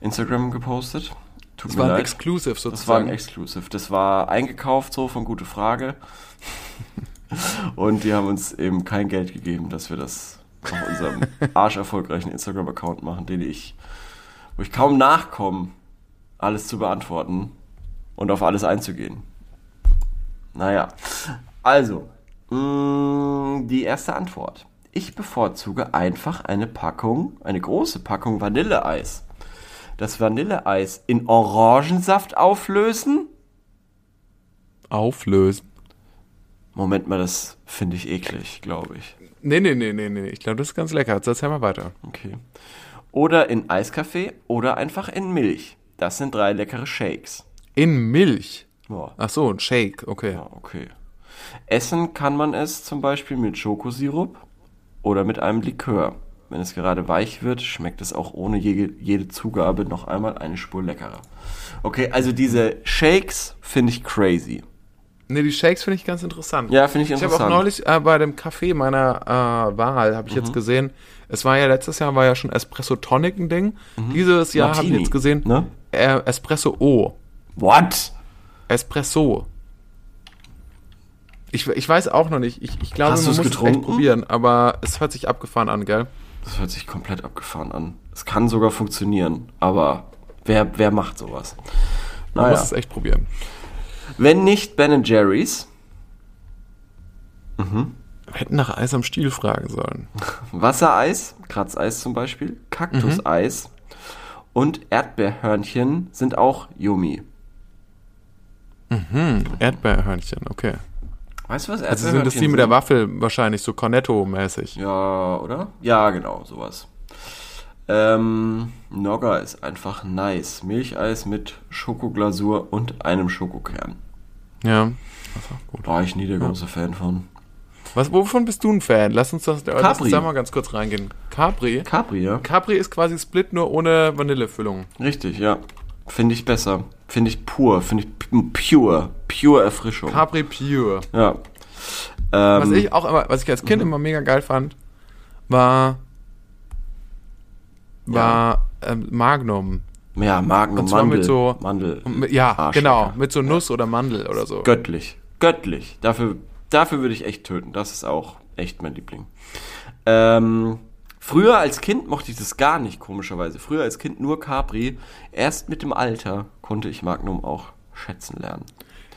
Instagram gepostet. Tut
Das war ein
leid.
Exclusive
Das war ein
sozusagen.
Exclusive. Das war eingekauft so von Gute Frage. Und die haben uns eben kein Geld gegeben, dass wir das auf unserem arscherfolgreichen Instagram-Account machen, den ich, wo ich kaum nachkomme, alles zu beantworten und auf alles einzugehen. Naja, also, mh, die erste Antwort. Ich bevorzuge einfach eine Packung, eine große Packung Vanilleeis. Das Vanilleeis in Orangensaft auflösen?
Auflösen.
Moment mal, das finde ich eklig, glaube ich.
Nee, nee, nee, nee, nee. Ich glaube, das ist ganz lecker. Jetzt erzähl mal weiter.
Okay. Oder in Eiskaffee oder einfach in Milch. Das sind drei leckere Shakes.
In Milch.
Ja,
Ach so, ein Shake, okay.
ja okay. Essen kann man es zum Beispiel mit Schokosirup oder mit einem Likör. Wenn es gerade weich wird, schmeckt es auch ohne jede, jede Zugabe noch einmal eine Spur leckerer. Okay, also diese Shakes finde ich crazy.
Nee, die Shakes finde ich ganz interessant.
Ja, finde ich
Ich habe
interessant.
auch neulich äh, bei dem Café meiner äh, Wahl, habe ich
Mhm.
jetzt gesehen, es war ja letztes Jahr war ja schon Espresso Tonic ein Ding. Dieses Jahr habe ich jetzt gesehen,
ne?
äh, Espresso O.
What?
Espresso. Ich, ich weiß auch noch nicht. Ich, ich glaube,
Hast
man muss es
getrunken?
echt probieren, aber es hört sich abgefahren an, gell?
Das hört sich komplett abgefahren an. Es kann sogar funktionieren, aber wer, wer macht sowas?
Man
Naja.
muss es echt probieren.
Wenn nicht Ben Jerry's,
Wir hätten nach Eis am Stiel fragen sollen.
Wassereis, Kratzeis zum Beispiel, Kaktuseis und Erdbeerhörnchen sind auch Yumi.
Erdbeerhörnchen, okay.
Weißt du was
Also sind das die mit der Waffel wahrscheinlich so Cornetto-mäßig.
Ja, oder? Ja, genau, sowas. Ähm, Nogga ist einfach nice. Milcheis mit Schokoglasur und einem Schokokern.
Ja. Das ist auch gut.
War ich nie der große Fan von.
Was, wovon bist du ein Fan? Lass uns das lass
Capri.
uns da mal ganz kurz reingehen. Capri?
Capri, ja?
Capri ist quasi Split nur ohne Vanillefüllung.
Richtig, ja. Finde ich besser. Finde ich pur. Finde ich pure. Pure Erfrischung.
Capri Pure.
ja. Ähm,
Was ich auch immer, was ich als Kind immer mega geil fand, war war ähm, Magnum.
ja, Magnum,
Und zwar
Mandel.
mit so-
Mandel.
Mit- Ja,
Arschlecker.
genau, mit so Nuss oder Mandel oder so.
Göttlich. Göttlich. Dafür, dafür würde ich echt töten. Das ist auch echt mein Liebling. Ähm, früher als Kind mochte ich das gar nicht, komischerweise. Früher als Kind nur Capri. Erst mit dem Alter konnte ich Magnum auch schätzen lernen.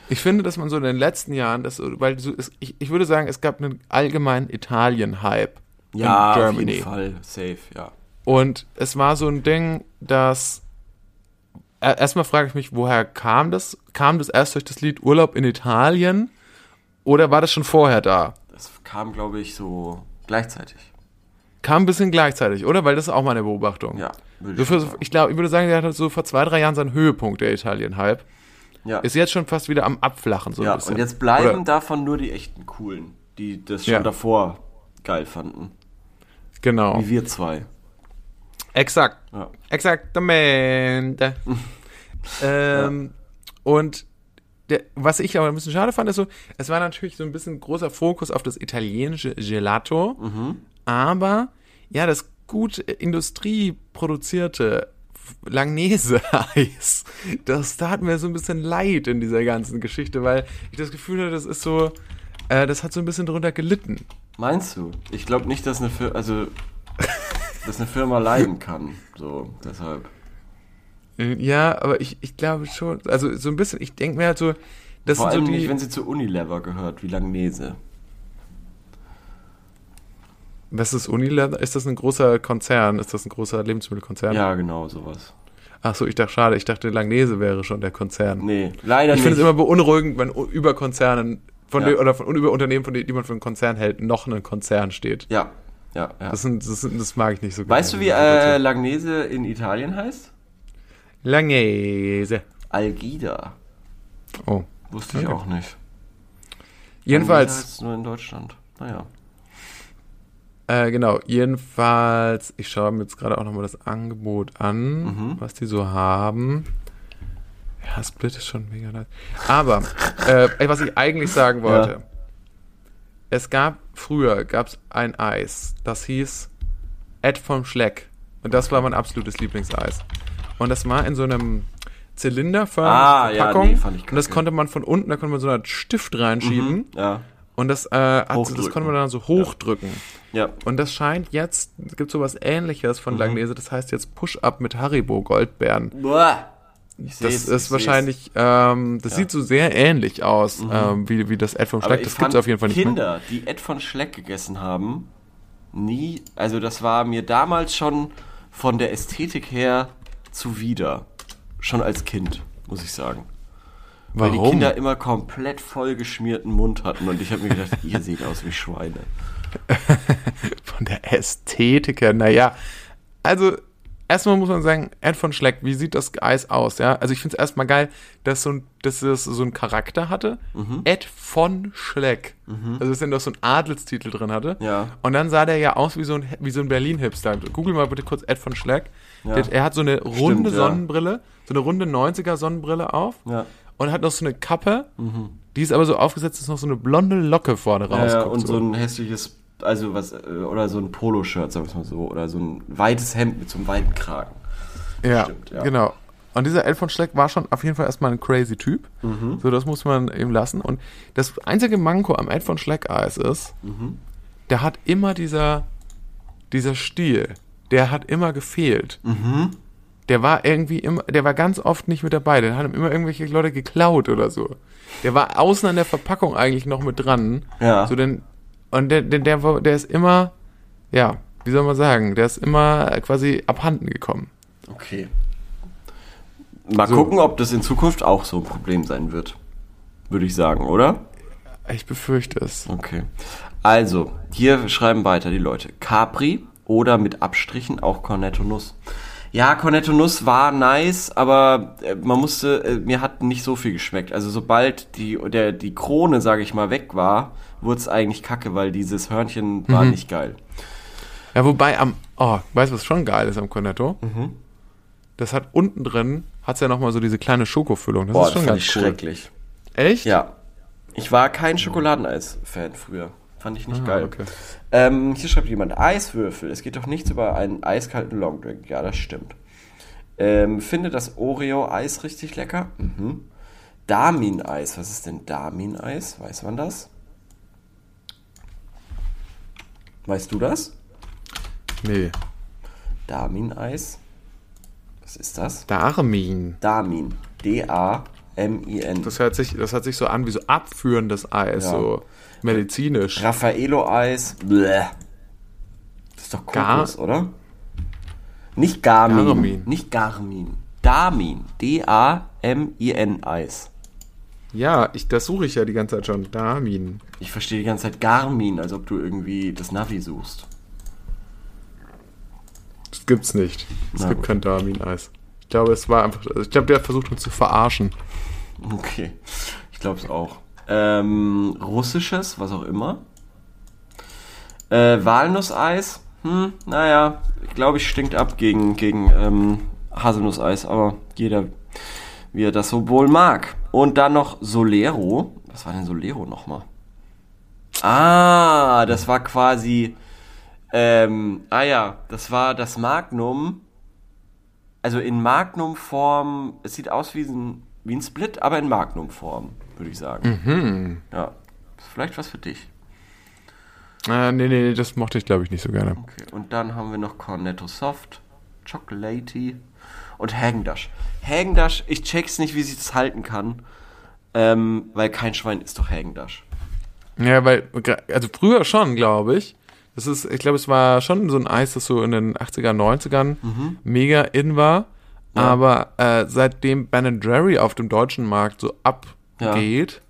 Ich finde, dass man so in den letzten Jahren, das, weil so, ich, ich würde sagen, es gab einen allgemeinen Italien-Hype
Ja,
in
auf
Germany.
jeden Fall. Safe, ja.
Und es war so ein Ding, dass äh, erstmal frage ich mich, woher kam das? Kam das erst durch das Lied Urlaub in Italien oder war das schon vorher da?
Das kam, glaube ich, so gleichzeitig.
Kam ein bisschen gleichzeitig, oder? Weil das ist auch meine Beobachtung.
Ja,
So für, ich glaube, ich würde sagen, der hatte so vor zwei, drei Jahren seinen Höhepunkt, der Italien-Hype.
Ja,
Ist jetzt schon fast wieder am Abflachen, so ein
ja
bisschen.
und jetzt bleiben
Oder,
davon nur die echten Coolen, die das schon
Ja.
davor geil fanden.
genau.
Wie wir zwei.
Exakt.
Ja.
Exaktamente. ähm, Und der, was ich aber ein bisschen schade fand, ist so, es war natürlich so ein bisschen großer Fokus auf das italienische Gelato, aber ja, das gut industrieproduzierte Langnese-Eis, das tat mir so ein bisschen leid in dieser ganzen Geschichte, weil ich das Gefühl hatte, das ist so, äh, das hat so ein bisschen drunter gelitten.
Meinst du? Ich glaube nicht, dass eine Firma, also, dass eine Firma leiden kann. So, deshalb.
Äh, Ja, aber ich, ich glaube schon, also so ein bisschen, ich denke mir halt so, das
Vor allem
so die,
nicht, wenn sie zu Unilever gehört, wie Langnese.
Was ist Unilever? Ist das ein großer Konzern? Ist das ein großer Lebensmittelkonzern?
Ja, genau, sowas.
Ach so, ich dachte, schade, ich dachte, Langnese wäre schon der Konzern.
Nee, leider
ich finde es
nicht.
immer beunruhigend, wenn über Konzernen, von
Ja.
den, oder von, über Unternehmen, von denen, die man für einen Konzern hält, noch ein Konzern steht.
ja, ja, ja.
Das, sind, das, sind, das mag ich nicht so
weißt du, wie
gerne.
äh, Langnese in Italien heißt?
Langnese.
Algida.
Oh.
Wusste ich
Okay.
auch nicht.
Jedenfalls,
Langnese nur in Deutschland. Naja.
Äh, genau, jedenfalls, ich schaue mir jetzt gerade auch nochmal das Angebot an,
Mhm.
was die so haben. Ja, Split ist schon mega nice. Aber, äh, was ich eigentlich sagen wollte,
Ja.
es gab, früher gab es ein Eis, das hieß Ed vom Schleck. Und das war mein absolutes Lieblingseis. Und das war in so einem zylinderförmigen
Ah, ja,
Verpackung.
nee, fand ich
und das konnte man von unten, da konnte man so einen Stift reinschieben.
Ja.
Und das, äh, hat, das konnte man dann so hochdrücken.
Ja.
Und das scheint jetzt, es gibt sowas ähnliches
Mhm.
von Langnese, das heißt jetzt Push-Up mit Haribo Goldbeeren.
Boah. Ich
Das
seh's,
ist wahrscheinlich, ähm, das
Ja.
sieht so sehr ähnlich aus, ähm, wie, wie das Ed
Aber
Schleck.
ich
Das gibt's
fand
auf jeden Fall nicht mehr.
Kinder, die Ed von Schleck gegessen haben, nie, also das war mir damals schon von der Ästhetik her zuwider. Schon als Kind, muss ich sagen. Weil die
Warum?
Kinder immer komplett vollgeschmierten Mund hatten und ich habe mir gedacht, ihr seht aus wie Schweine.
Von der Ästhetik her, naja. Also, erstmal muss man sagen, Ed von Schleck, wie sieht das Eis aus, ja? Also ich finde es erstmal geil, dass, so ein, dass es so einen Charakter hatte.
Mhm.
Ed von Schleck. Also dass er noch so einen Adelstitel drin hatte.
Ja.
Und dann sah der ja aus wie so ein, wie so ein Berlin-Hipster. Google mal bitte kurz Ed von Schleck.
Ja.
Der, er hat so eine runde
ja.
Sonnenbrille, so eine runde 90er Sonnenbrille auf.
Ja.
Und hat noch so eine Kappe, die ist aber so aufgesetzt, dass noch so eine blonde Locke vorne
Ja,
rausguckt.
und so ein hässliches, also was, äh, oder so ein Poloshirt, wir es mal so, oder so ein weites Hemd mit so einem weiten Kragen.
Ja,
Stimmt, ja.
genau. Und dieser Elf von Schleck war schon auf jeden Fall erstmal ein crazy Typ.
Mhm.
So, das muss man eben lassen. Und das einzige Manko am Elf von Schleck Eis ist,
Mhm.
der hat immer dieser, dieser Stil, der hat immer gefehlt.
Mhm.
Der war irgendwie immer, der war ganz oft nicht mit dabei. Der hat ihm immer irgendwelche Leute geklaut oder so. Der war außen an der Verpackung eigentlich noch mit dran.
Ja.
So, denn Und der, der, der, der ist immer, ja, wie soll man sagen, der ist immer quasi abhanden gekommen.
Okay. Mal
So.
gucken, ob das in Zukunft auch so ein Problem sein wird. Würde ich sagen, oder?
Ich befürchte es.
Okay. Also, hier schreiben weiter die Leute. Capri oder mit Abstrichen auch Cornetto Nuss. Ja, Cornetto Nuss war nice, aber äh, man musste, äh, mir hat nicht so viel geschmeckt. Also sobald die, der, die Krone, sage ich mal, weg war, wurde es eigentlich kacke, weil dieses Hörnchen war nicht geil.
Ja, wobei am, oh, weißt du, was schon geil ist am Cornetto? Das hat unten drin, hat's ja nochmal so diese kleine Schokofüllung. Das
Boah,
ist
das
schon
fand
ganz
ich
cool.
schrecklich.
Echt?
Ja. Ich war kein Schokoladeneis-Fan früher. Fand ich nicht
Ah,
geil.
okay.
Ähm, hier schreibt jemand, Eiswürfel. Es geht doch nichts über einen eiskalten Longdrink. Ja, das stimmt. Ähm, finde das Oreo-Eis richtig lecker. Mhm. Damin-Eis. Was ist denn Damin-Eis? Weiß man das? Weißt du das?
Nee.
Damin-Eis. Was ist das?
Darmin.
Damin. D-A-M-I-N.
Das hört sich, das hört sich so an wie so abführendes Eis,
Ja.
so medizinisch.
Raffaello-Eis. Bleh. Das ist doch
Gar-
Kokos, oder? Nicht Garmin.
Garmin.
Nicht Garmin. Damin. D-A-M-I-N Eis.
Ja, ich, das suche ich ja die ganze Zeit schon. Darmin.
Ich verstehe die ganze Zeit Garmin, als ob du irgendwie das Navi suchst.
Das gibt's nicht. Es
Na
gibt
gut.
kein Darmin-Eis. Ich glaube, es war einfach. Ich glaube, der hat versucht, uns zu verarschen.
Okay. Ich glaube es auch. Ähm, russisches, was auch immer. Äh, Walnusseis. Hm, naja, glaube ich, stinkt ab gegen, gegen ähm, Haselnusseis, aber jeder, wie er das so wohl mag. Und dann noch Solero. Was war denn Solero nochmal? Ah, das war quasi. Ähm, ah ja, das war das Magnum. Also in Magnum-Form. Es sieht aus wie ein, wie ein Split, aber in Magnum-Form, würde ich sagen. Ja. Ist vielleicht was für dich.
Äh, nee, nee, nee, das mochte ich, glaube ich, nicht so gerne.
Okay. Und dann haben wir noch Cornetto Soft, Chocolatey und Hagendash. Hagendash, ich check's nicht, wie sich das halten kann. Ähm, weil kein Schwein ist doch Hagendash.
Ja, weil, also früher schon, glaube ich. Das ist, ich glaube, es war schon so ein Eis, das so in den 80er, 90ern mega in war. Aber äh, seitdem Ben Jerry auf dem deutschen Markt so abgeht,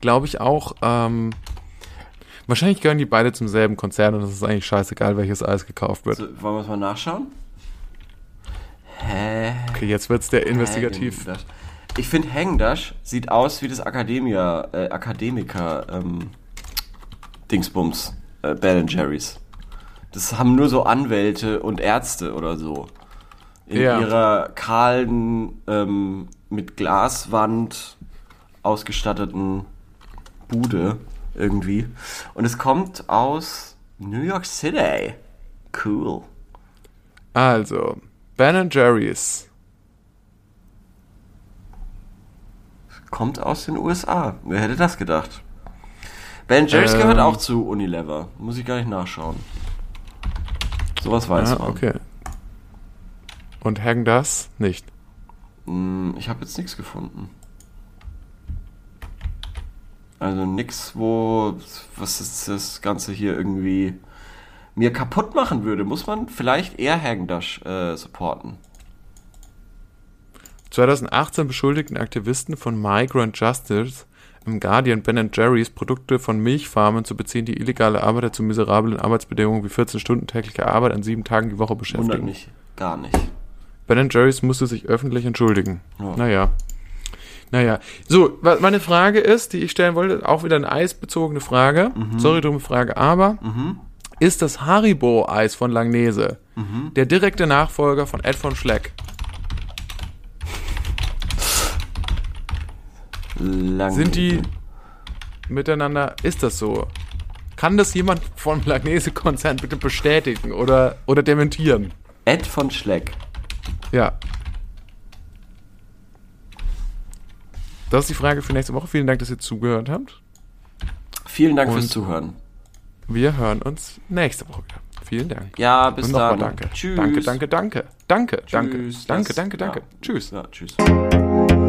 glaube ich auch, ähm, wahrscheinlich gehören die beide zum selben Konzern und es ist eigentlich scheißegal, welches Eis gekauft wird.
So, wollen wir es mal nachschauen? Hä?
Okay, jetzt wird's der investigativ.
Hagendash. Ich finde Hagendash sieht aus wie das Akademia, äh, Akademiker ähm, Dingsbums, äh, Ben Jerry's. Das haben nur so Anwälte und Ärzte oder so. In
Ja.
ihrer kahlen, ähm, mit Glaswand ausgestatteten Bude irgendwie. Und es kommt aus New York City. Cool.
Also, Ben Jerry's.
Kommt aus den USA. Wer hätte das gedacht? Ben Jerry's
Ähm.
gehört auch zu Unilever. Muss ich gar nicht nachschauen. Sowas weiß
Ah,
man.
okay. Und Hagen das nicht.
Hm, Ich habe jetzt nichts gefunden. Also nix, wo was ist das Ganze hier irgendwie mir kaputt machen würde. Muss man vielleicht eher Hagendash äh, supporten.
2018 beschuldigten Aktivisten von Migrant Justice im Guardian Ben Jerry's Produkte von Milchfarmen zu beziehen, die illegale Arbeiter zu miserablen Arbeitsbedingungen wie 14 Stunden tägliche Arbeit an sieben Tagen die Woche
Wundert
beschäftigen.
mich gar nicht.
Ben Jerry's musste sich öffentlich entschuldigen.
Ja.
Naja. Naja. So, meine Frage ist, die ich stellen wollte, auch wieder eine eisbezogene Frage.
Mhm.
Sorry, dumme Frage, aber ist das Haribo-Eis von Langnese
Mhm.
der direkte Nachfolger von Ed von Schleck?
Lang
Sind die miteinander, ist das so? Kann das jemand vom Langnese-Konzern bitte bestätigen oder, oder dementieren?
Ed von Schleck.
Ja. Das ist die Frage für nächste Woche. Vielen Dank, dass ihr zugehört habt.
Vielen Dank fürs
Und-
Zuhören.
Wir hören uns nächste Woche wieder. Vielen Dank.
Ja, bis
Und
dann.
danke.
Tschüss.
Danke, danke, danke. Danke, danke,
Tschüss.
danke,
Das-
danke, danke, danke.
ja.
Tschüss.
Ja, tschüss.